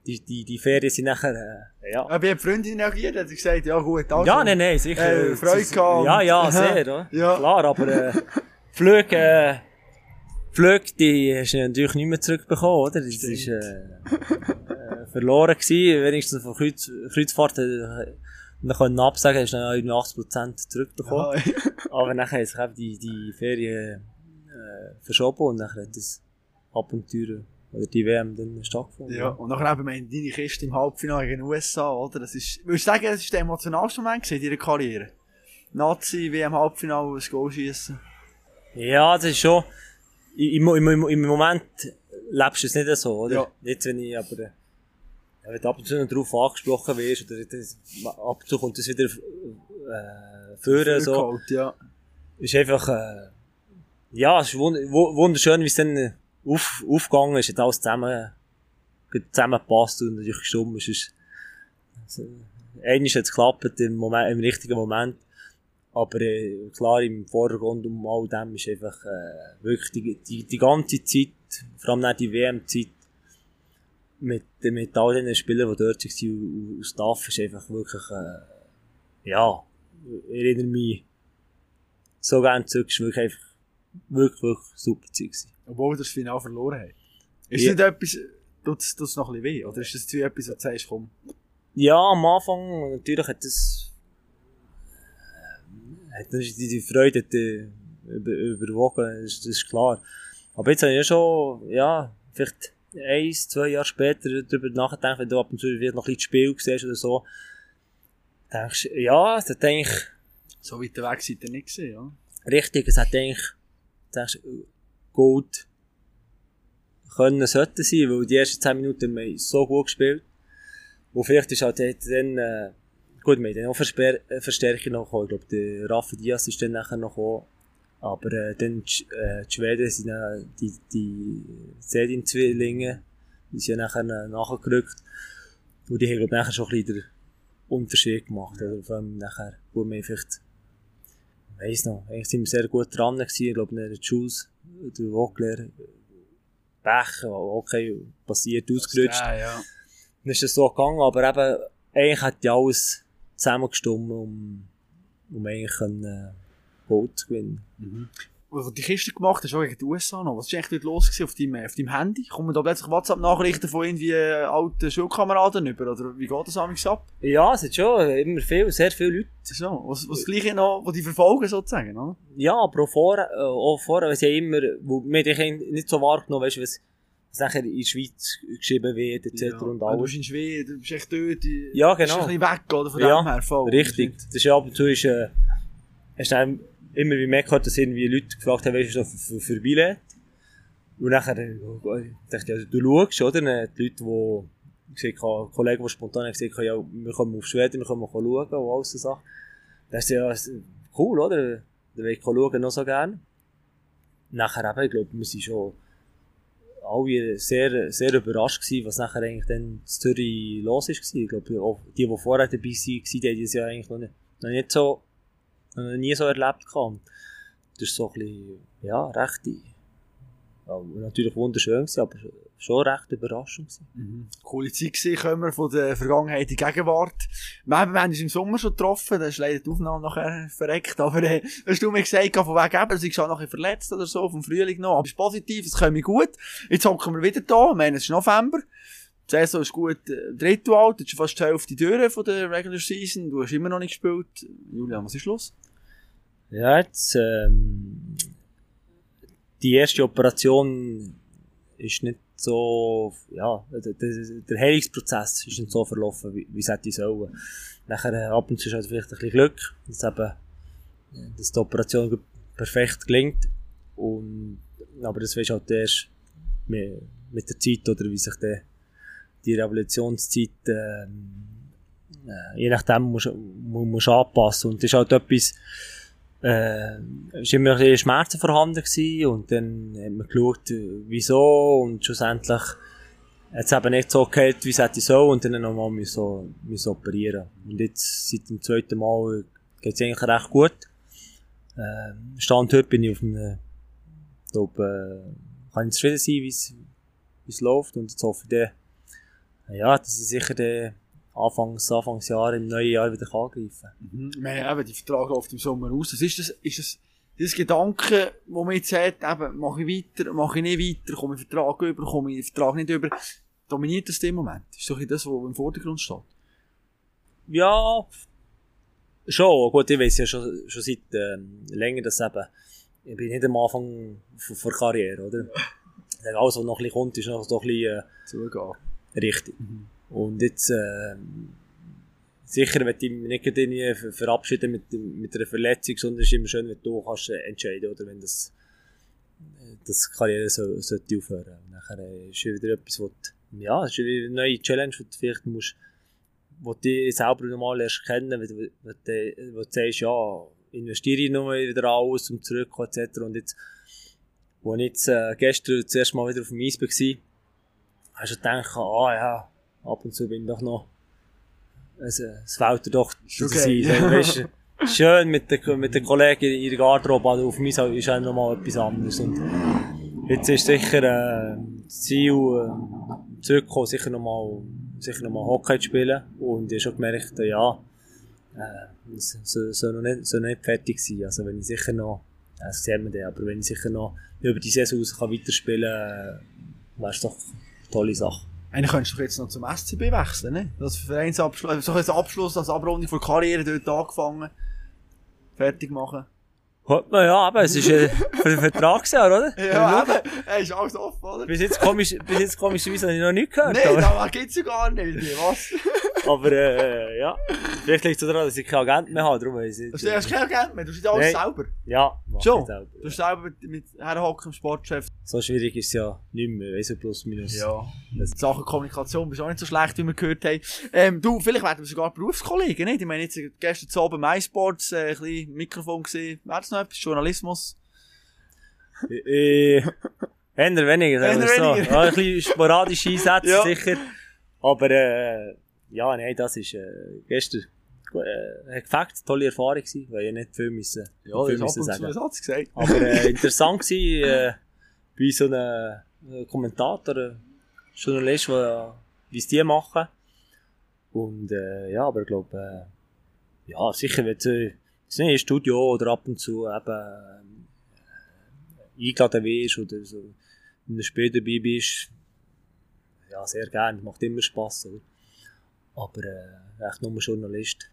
die, die, die Ferien sind nachher, äh, ja. Hat die Freundin reagiert? Hat sie gesagt, ja gut, also. Ja, nein, nein, sicher. Äh, Freude gehabt. Ja, ja, sehr, oder? Ja. Klar, aber, äh, Flüge, äh, Flüge, die hast du natürlich nicht mehr zurückbekommen, oder? Das ist, äh, äh, verloren gewesen. Wenigstens von Kreuz, Kreuzfahrten, äh, wir können absagen, hast du dann irgendwie 80% zurückbekommen. Ja. Aber nachher hat sich eben die, die Ferien, äh, verschoben und nachher hat das Abenteuer, oder die WM dann stattgefunden. Ja, und nachher eben meine, deine Kiste im Halbfinale gegen USA, oder? Das ist, würdest du sagen, das ist der emotionalste Moment in deiner Karriere? Nazi, WM Halbfinale, ein Goal schießen. Ja, das ist schon. Im, im, im, Im Moment lebst du es nicht so, oder? Ja. Nicht, wenn ich aber. Äh, wenn du ab und zu darauf angesprochen wirst, oder das, ab und zu kommt das wieder äh, führen, so. Geholt, ja. Ist einfach. Äh, ja, es ist wund wu- wunderschön, wie es dann äh, auf, aufgegangen ist, hat alles zusammen, zusammengepasst und natürlich gestummt. Es ist. Also, eigentlich hat es geklappt im, Moment, im richtigen Moment. Aber äh, klar, im Vordergrund um all dem ist einfach äh, wirklich die, die, die ganze Zeit, vor allem auch die WM-Zeit, mit, mit all den Spielern, die dort waren, und- Staff, ist einfach wirklich, äh, ja, ich erinnere mich so gerne zurück, es war wirklich einfach, wirklich, wirklich super Zeit. Obwohl wir das Finale verloren haben. Ist Ja. nicht etwas, tut es noch ein bisschen weh? Oder ist das wie etwas, wo du sagst, komm, Ja, am Anfang, natürlich hat das, hat das die, die Freude hat, äh, über, überwogen, das, das ist klar. Aber jetzt habe ich ja schon, ja, vielleicht eins, zwei Jahre später darüber nachgedacht, wenn du ab und zu wieder noch ein bisschen das Spiel siehst oder so, denkst du, ja, es hat eigentlich, so weit weg seid ihr nicht gesehen, ja? richtig, es hat eigentlich, denkst du, gut können sollten sein, weil die ersten 10 Minuten haben wir so gut gespielt. Und vielleicht ist halt dann, äh, gut, wir haben dann auch Verstärkung noch gekommen. Ich glaube, der Rafa Diaz ist dann nachher noch gekommen. Aber äh, dann äh, die Schweden sind äh, die, die Sedin-Zwillinge, die sind ja nachher äh, nachgerückt. Und die haben, glaube ich, nachher schon ein bisschen den Unterschied gemacht. Oder vor allem nachher, wo wir vielleicht, ich weiss noch, eigentlich sind wir sehr gut dran gewesen. Ich glaube, der Jules, der Wogler, Pech, okay, passiert, ausgerutscht. Ja, ja. Dann ist es so gegangen, aber eben, eigentlich hat ja alles zusammengestimmt, um, um eigentlich können, zu gewinnen. Als du die Kiste gemacht hast, auch gegen die USA noch, was ist eigentlich dort los gewesen auf deinem, auf deinem Handy? Kommen da plötzlich WhatsApp-Nachrichten von irgendwie alten Schulkameraden über, oder wie geht das amigs ab? Ja, es hat schon immer viel, sehr viele Leute. So, was, was gleiche noch, die die verfolgen sozusagen, oder? Ja, aber auch vorher, äh, auch vorher, weil sie immer, wo wir haben nicht so wahrgenommen, weißt du, was, was nachher in der Schweiz geschrieben wird, etc. und Du alles. bist in Schweden, du bist echt dort, die- Ja, bist genau. ein bisschen weg, oder? Von Ja, dem her, voll. Richtig. Das ist ja ab und zu ist, äh, hast du immer wie mehr gehört, dass irgendwie Leute gefragt haben, weißt du, so für, für Billett. Und nachher, äh, dachte ich, ja, du schaust, oder? Die Leute, die, gesagt haben, Kollegen, die spontan haben gesagt haben, ja, wir kommen auf Schweden, wir können mal schauen, und all so Sachen. Da ist ja, cool, oder? Da will ich schauen noch so gerne. Nachher eben, ich glaube, wir sind schon alle sehr, sehr überrascht gewesen, was nachher eigentlich dann in Zürich los ist. Ich glaube, die, die vorher dabei waren, die haben das ja eigentlich noch nicht, noch nicht so, noch nie so erlebt gehabt. Das ist so ein bisschen, ja, recht, ja, natürlich wunderschön gewesen, aber schon recht überraschend. Mhm. Coole Zeit gewesen, kommen wir von der Vergangenheit in die Gegenwart. Wir haben wir haben uns im Sommer schon getroffen, da ist leider die Aufnahme nachher verreckt, aber äh, hast du mir gesagt, von wegen eben, du auch nachher verletzt oder so, vom Frühling noch, aber es ist positiv, es kommt mir gut. Jetzt hocken wir wieder da, ich meine, es ist November. Die Saison ist gut, äh, Drittel alt, jetzt ist fast die Hälfte durch von der Regular Season, du hast immer noch nicht gespielt. Julian, was ist los? Ja, jetzt, ähm, die erste Operation ist nicht so, ja, der, der, Heilungsprozess ist nicht so verlaufen, wie, wie es hätte sollen. Nachher, äh, ab und zu ist halt vielleicht ein bisschen Glück, dass eben, äh, dass die Operation perfekt gelingt. Und, aber das weisst halt erst mit, mit der Zeit, oder wie sich der, die Revolutionszeit, ähm, äh, je nachdem musst du anpassen. Und das ist halt etwas, äh, war immer ein bisschen Schmerzen vorhanden gewesen und dann hat man geschaut, äh, wieso und schlussendlich hat es eben nicht so gehalten, wie es hätte so und dann nochmal müssen, müssen operieren. Und jetzt, seit dem zweiten Mal, geht es eigentlich recht gut. Äh, Stand heute bin ich auf einem, glaube, äh, kann ich zufrieden sein, wie es läuft. Und jetzt hoffe ich ja, dass ich sicher den Anfangs, Anfangsjahr im neuen Jahr wieder angreifen kann. Mhm. Wir haben eben die Verträge oft im Sommer aus. Was ist das, ist das, das Gedanke, wo man jetzt hat, eben, mache ich weiter, mache ich nicht weiter, komme ich Vertrag über, komme ich den Vertrag nicht über, dominiert das im Moment? Ist doch das, was im Vordergrund steht. Ja, schon. Gut, ich weiß ja schon, schon seit ähm, länger, dass eben, ich bin nicht am Anfang der Karriere, oder? Alles, was noch ein bisschen kommt, ist noch so ein bisschen äh, Zugehen. Richtig. Und jetzt, äh, sicher, wenn ich mich nicht irgendwie ver- verabschieden mit, mit einer Verletzung, sondern es ist immer schön, wenn du kannst äh, entscheiden, oder wenn das, äh, das die Karriere so, sollte aufhören. Und nachher äh, ist wieder etwas, wo du, ja, ist wieder eine neue Challenge, wo du vielleicht musst, wo du dich selber nochmal erst kennen, wenn du, wenn du, wo du sagst, ja, investiere ich nochmal wieder alles um zurückkommen, etc. Und jetzt, wo ich jetzt äh, gestern das erste Mal wieder auf dem Eis war, hast du gedacht, ah ja, ab und zu bin ich doch noch, also, es fällt dir doch zu okay. sein. Weißt schön mit den, mit den Kollegen in ihrer Garderobe, aber auf mich ist auch nochmal etwas anderes. Und jetzt ist sicher äh, das Ziel, äh, zurückzukommen, sicher nochmal sicher noch mal Hockey zu spielen. Und ich habe schon gemerkt, äh, ja, äh, es soll, soll, noch nicht, soll noch nicht fertig sein. Also wenn ich sicher noch, äh, das sieht man dann, aber wenn ich sicher noch über die Saison raus kann weiterspielen kann, äh, wäre es doch tolle Sache. Eigentlich könntest du doch jetzt noch zum SCB wechseln, ne? Das Vereinsabschluss, so ein Abschluss, als Abrundung von Karriere dort angefangen. Fertig machen. Hört man, ja, aber es ist äh, für den Vertragsjahr, oder? Ja, eben. Ey, ist alles offen, oder? Bis jetzt komisch, bis jetzt komischerweise habe ich noch nicht gehört, Nein, da gibt's ja gar nicht. Was? Aber äh, ja. Vielleicht liegt es daran, dass ich keinen Agent mehr habe, darum ich. Du hast kein Agent mehr, du bist alles Nein. selber. Ja, Schon? selber. Du bist selber mit, mit herhocken im Sportchef. So schwierig ist es ja nicht mehr, weiss ich, plus minus. Ja. In Sachen Kommunikation bist du auch nicht so schlecht, wie wir gehört haben. Ähm, du, vielleicht werden wir sogar Berufskollegen, nicht? Ich meine, jetzt gestern zu oben MySports, äh, ein bisschen Mikrofon gesehen. Wäre das noch etwas? Journalismus? Äh, eher weniger, sagen wir so. Ja, ein bisschen sporadische Einsätze, Ja. sicher. Aber, äh, ja, nein, das ist, äh, gestern, äh, hat gefällt, tolle Erfahrung gewesen, weil ich nicht viel müssen, viel das müssen sagen. gesagt. Aber, äh, interessant gewesen, äh, bei so einem äh, Kommentator, äh, Journalist, der, wie es die machen. Und, äh, ja, aber ich glaube, äh, ja, sicher, wenn du, äh, nicht Studio oder ab und zu eben, äh, eingeladen wirst oder so in einem Spiel dabei bist, ja, sehr gerne, macht immer Spass, oder? Aber, äh, echt nur Journalist,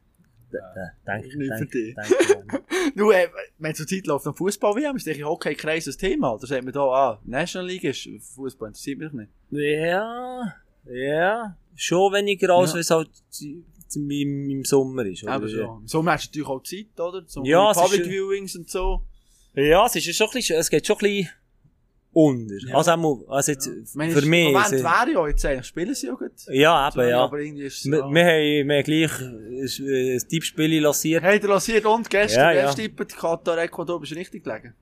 denke ich, äh, wenn zur Zeit läuft noch Fußball-WM, ist denke ich Hockey-Kreis ein Thema. Oder sagt man da, ah, National League ist, Fußball interessiert mich nicht. Ja, ja, schon weniger als Ja. wenn es halt im, im Sommer ist. Oder? Aber schon. Im Sommer hast du natürlich auch Zeit, oder? Zum Ja, Public Viewings und so. Ja, es ist schon ein bisschen, es geht schon ein bisschen unter. Ja. Also, einmal, also jetzt, für mich. Moment ist- wäre ja jetzt eigentlich, spielen sie ja gut. ja, eben, ja. Aber irgendwie ist es, Wir, ja. wir haben, wir haben gleich ein, Tippspiel lanciert. Lanciert und gestern, Ja, ja, ja. ja. Katar, Ecuador, bist du richtig gelegen?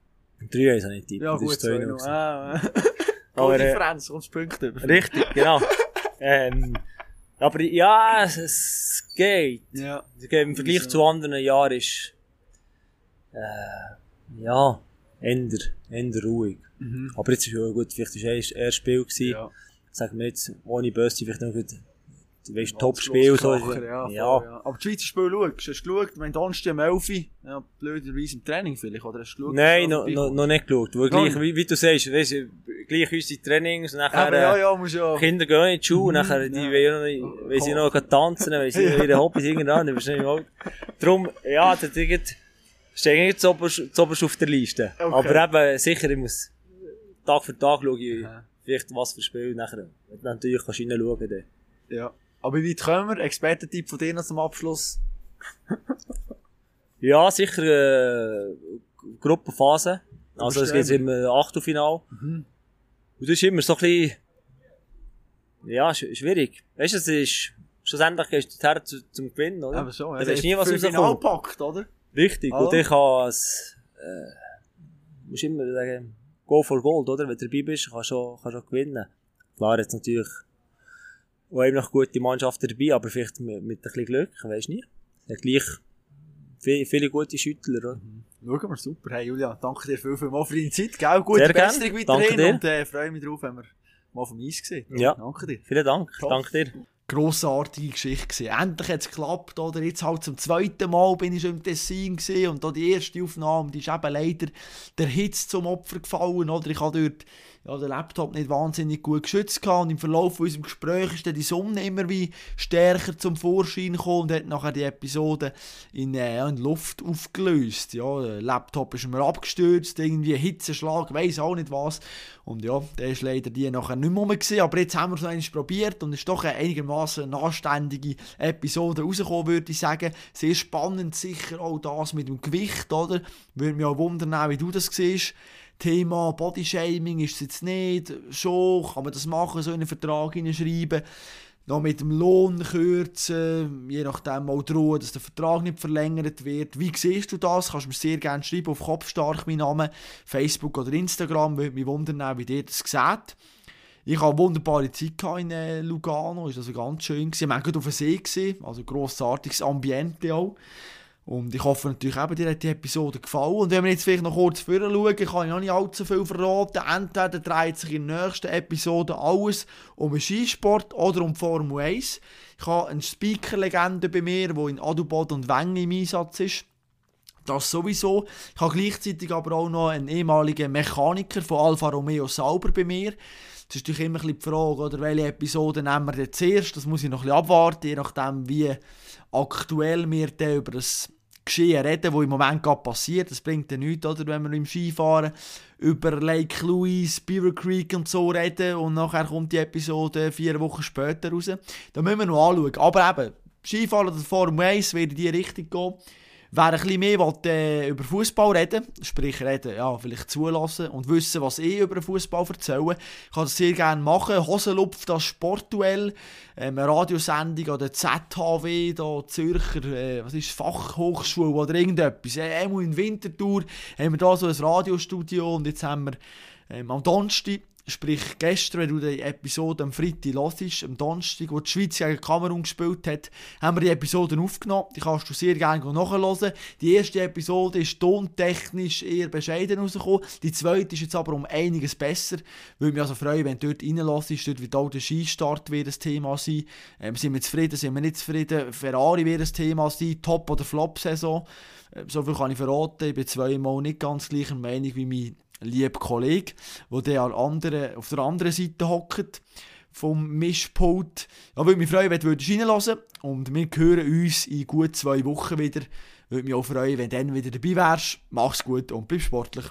Drei haben sie nicht. Ja, das gut, ist. 2-0 noch. Ah, Aber, Differenz, kommst Punkte über. Richtig, genau. ähm, aber ja, es, es geht. Ja. Im Vergleich zu anderen Jahren ist, äh, ja, eher, eher ruhig. Mhm. Aber jetzt ist ja gut, vielleicht war es eher Spiel gewesen. Ja. Sagen wir jetzt, ohne Böse, vielleicht noch gut, du weißt, Top-Spiel, so. Ja, ja. ja. Aber die Schweizer Spiel schaust, hast du geschaut, wenn Donnerstag um 11 Uhr, ja, blöderweise im Training vielleicht, oder hast du geschaut? Nein, noch, du noch, vorbeikommt? noch nicht geschaut. Weil gleich, wie, wie du sagst, weißt, du, gleich unsere Trainings nachher, ja, äh, ja, ja. Kinder gehen in die Schule, und nachher, die wollen noch, wollen sie noch tanzen, wollen sie ihre Hobbys irgendwann, dann bist du nicht im. Darum, ja, das steht eigentlich zuoberst zuoberst auf der Liste. Okay. Aber eben, sicher, ich muss Tag für Tag schauen, Aha. vielleicht was für Spiel, nachher, wenn du natürlich kannst reinschauen, dann. Ja. Aber wie weit kommen wir? Expertentipp von dir noch zum Abschluss? Ja, sicher, äh, Gruppenphase. Also, es geht im Achtelfinal. Mhm. Und das ist immer so ein bisschen, ja, sch schwierig. Weißt du, es ist, schlussendlich gehst du her zu, zum Gewinnen, oder? Aber schon, Da weisst nie, was. Final packt, oder? Richtig. Ah. Und ich kann es, äh, musst immer sagen, go for gold, oder? Wenn du dabei bist, kannst du auch gewinnen. Klar, jetzt natürlich auch eben noch gute Mannschaften dabei, aber vielleicht mit, mit ein bisschen Glück, nie. Es hat gleich viele, viele gute Schüttler, oder? Schauen wir, super. Hey Julia, danke dir viel, viel mal für deine Zeit, gell? Gute Sehr gern. Besserung Danke weiterhin dir. und äh, freue mich drauf, wenn wir mal vom Eis gesehen. Ja. Danke dir. Vielen Dank. Top. Danke dir. Grossartige Geschichte gewesen. Endlich hat es geklappt, oder? Jetzt halt zum zweiten Mal bin ich schon im Tessin gewesen und da die erste Aufnahme, die ist eben leider der Hitze zum Opfer gefallen, oder? Ich habe dort ja, den Laptop nicht wahnsinnig gut geschützt gehabt und im Verlauf unserem Gespräch ist dann die Sonne immer wie stärker zum Vorschein gekommen und hat nachher die Episode in, äh, in Luft aufgelöst. Ja, der Laptop ist mir abgestürzt, irgendwie Hitzeschlag, weiß auch nicht was. Und ja, der ist leider die nachher nicht mehr gewesen, aber jetzt haben wir es noch einmal probiert und es ist doch eine einigermaßen anständige Episode rausgekommen, würde ich sagen. Sehr spannend, sicher auch das mit dem Gewicht, oder? Würde mich auch wundern, wie du das siehst. Thema Bodyshaming ist es jetzt nicht, schon, kann man das machen, so in einen Vertrag hineinschreiben, noch mit dem Lohn kürzen, je nachdem auch drohen, dass der Vertrag nicht verlängert wird. Wie siehst du das? Kannst du mir sehr gerne schreiben auf Kopfstark, mein Name, Facebook oder Instagram, würde mich wundern, wie dir das sieht. Ich hatte eine wunderbare Zeit in äh, Lugano, ist also ganz schön gewesen. Wir waren auf dem See, also grossartiges Ambiente auch. Und ich hoffe natürlich eben, dir hat die Episode gefallen. Und wenn wir jetzt vielleicht noch kurz vorher schauen, kann ich noch nicht allzu viel verraten. Entweder dreht sich in der nächsten Episode alles um den Skisport oder um die Formel 1. Ich habe eine Speaker-Legende bei mir, die in Adelboden und Wengen im Einsatz ist. Das sowieso. Ich habe gleichzeitig aber auch noch einen ehemaligen Mechaniker von Alfa Romeo Sauber bei mir. Das ist natürlich immer ein bisschen die Frage, oder welche Episode nehmen wir zuerst? Das muss ich noch ein bisschen abwarten, je nachdem, wie aktuell wir dann über das Geschehen reden, wo im Moment gerade passiert. Das bringt ja nichts, oder, wenn wir im Skifahren über Lake Louise, Beaver Creek und so reden und nachher kommt die Episode vier Wochen später raus. Da müssen wir noch anschauen. Aber eben, Skifahren oder Formel 1 wird in die Richtung gehen. Wer ein bisschen mehr will, äh, über Fußball reden sprich reden, ja, vielleicht zulassen und wissen, was ich über Fußball erzähle, kann das sehr gerne machen. Hosenlupf, das Sportduell, ähm, eine Radiosendung an der ZHW, da Zürcher, äh, was ist Fachhochschule oder irgendetwas. Äh, einmal in Winterthur haben wir da so ein Radiostudio und jetzt haben wir ähm, am Donnerstag Sprich, gestern, wenn du die Episode am Freitag hörst, am Donnerstag, wo die Schweiz gegen Kamerun gespielt hat, haben wir die Episoden aufgenommen. Die kannst du sehr gerne nachhören. Die erste Episode ist tontechnisch eher bescheiden rausgekommen. Die zweite ist jetzt aber um einiges besser. Würde mich also freuen, wenn du dort reinlässt. Dort wird auch der Skistart wieder das Thema sein. Ähm, sind wir zufrieden, sind wir nicht zufrieden? Ferrari wird das Thema sein. Top- oder Flop-Saison. Ähm, so viel kann ich verraten. Ich bin zweimal nicht ganz gleicher Meinung wie mein lieber Kollege, der andere, auf der anderen Seite hockt vom Mischpult. Ja, würde mich freuen, wenn du reinlassen Und wir hören uns in gut zwei Wochen wieder. Würde mich auch freuen, wenn du dann wieder dabei wärst. Mach's gut und bleib sportlich.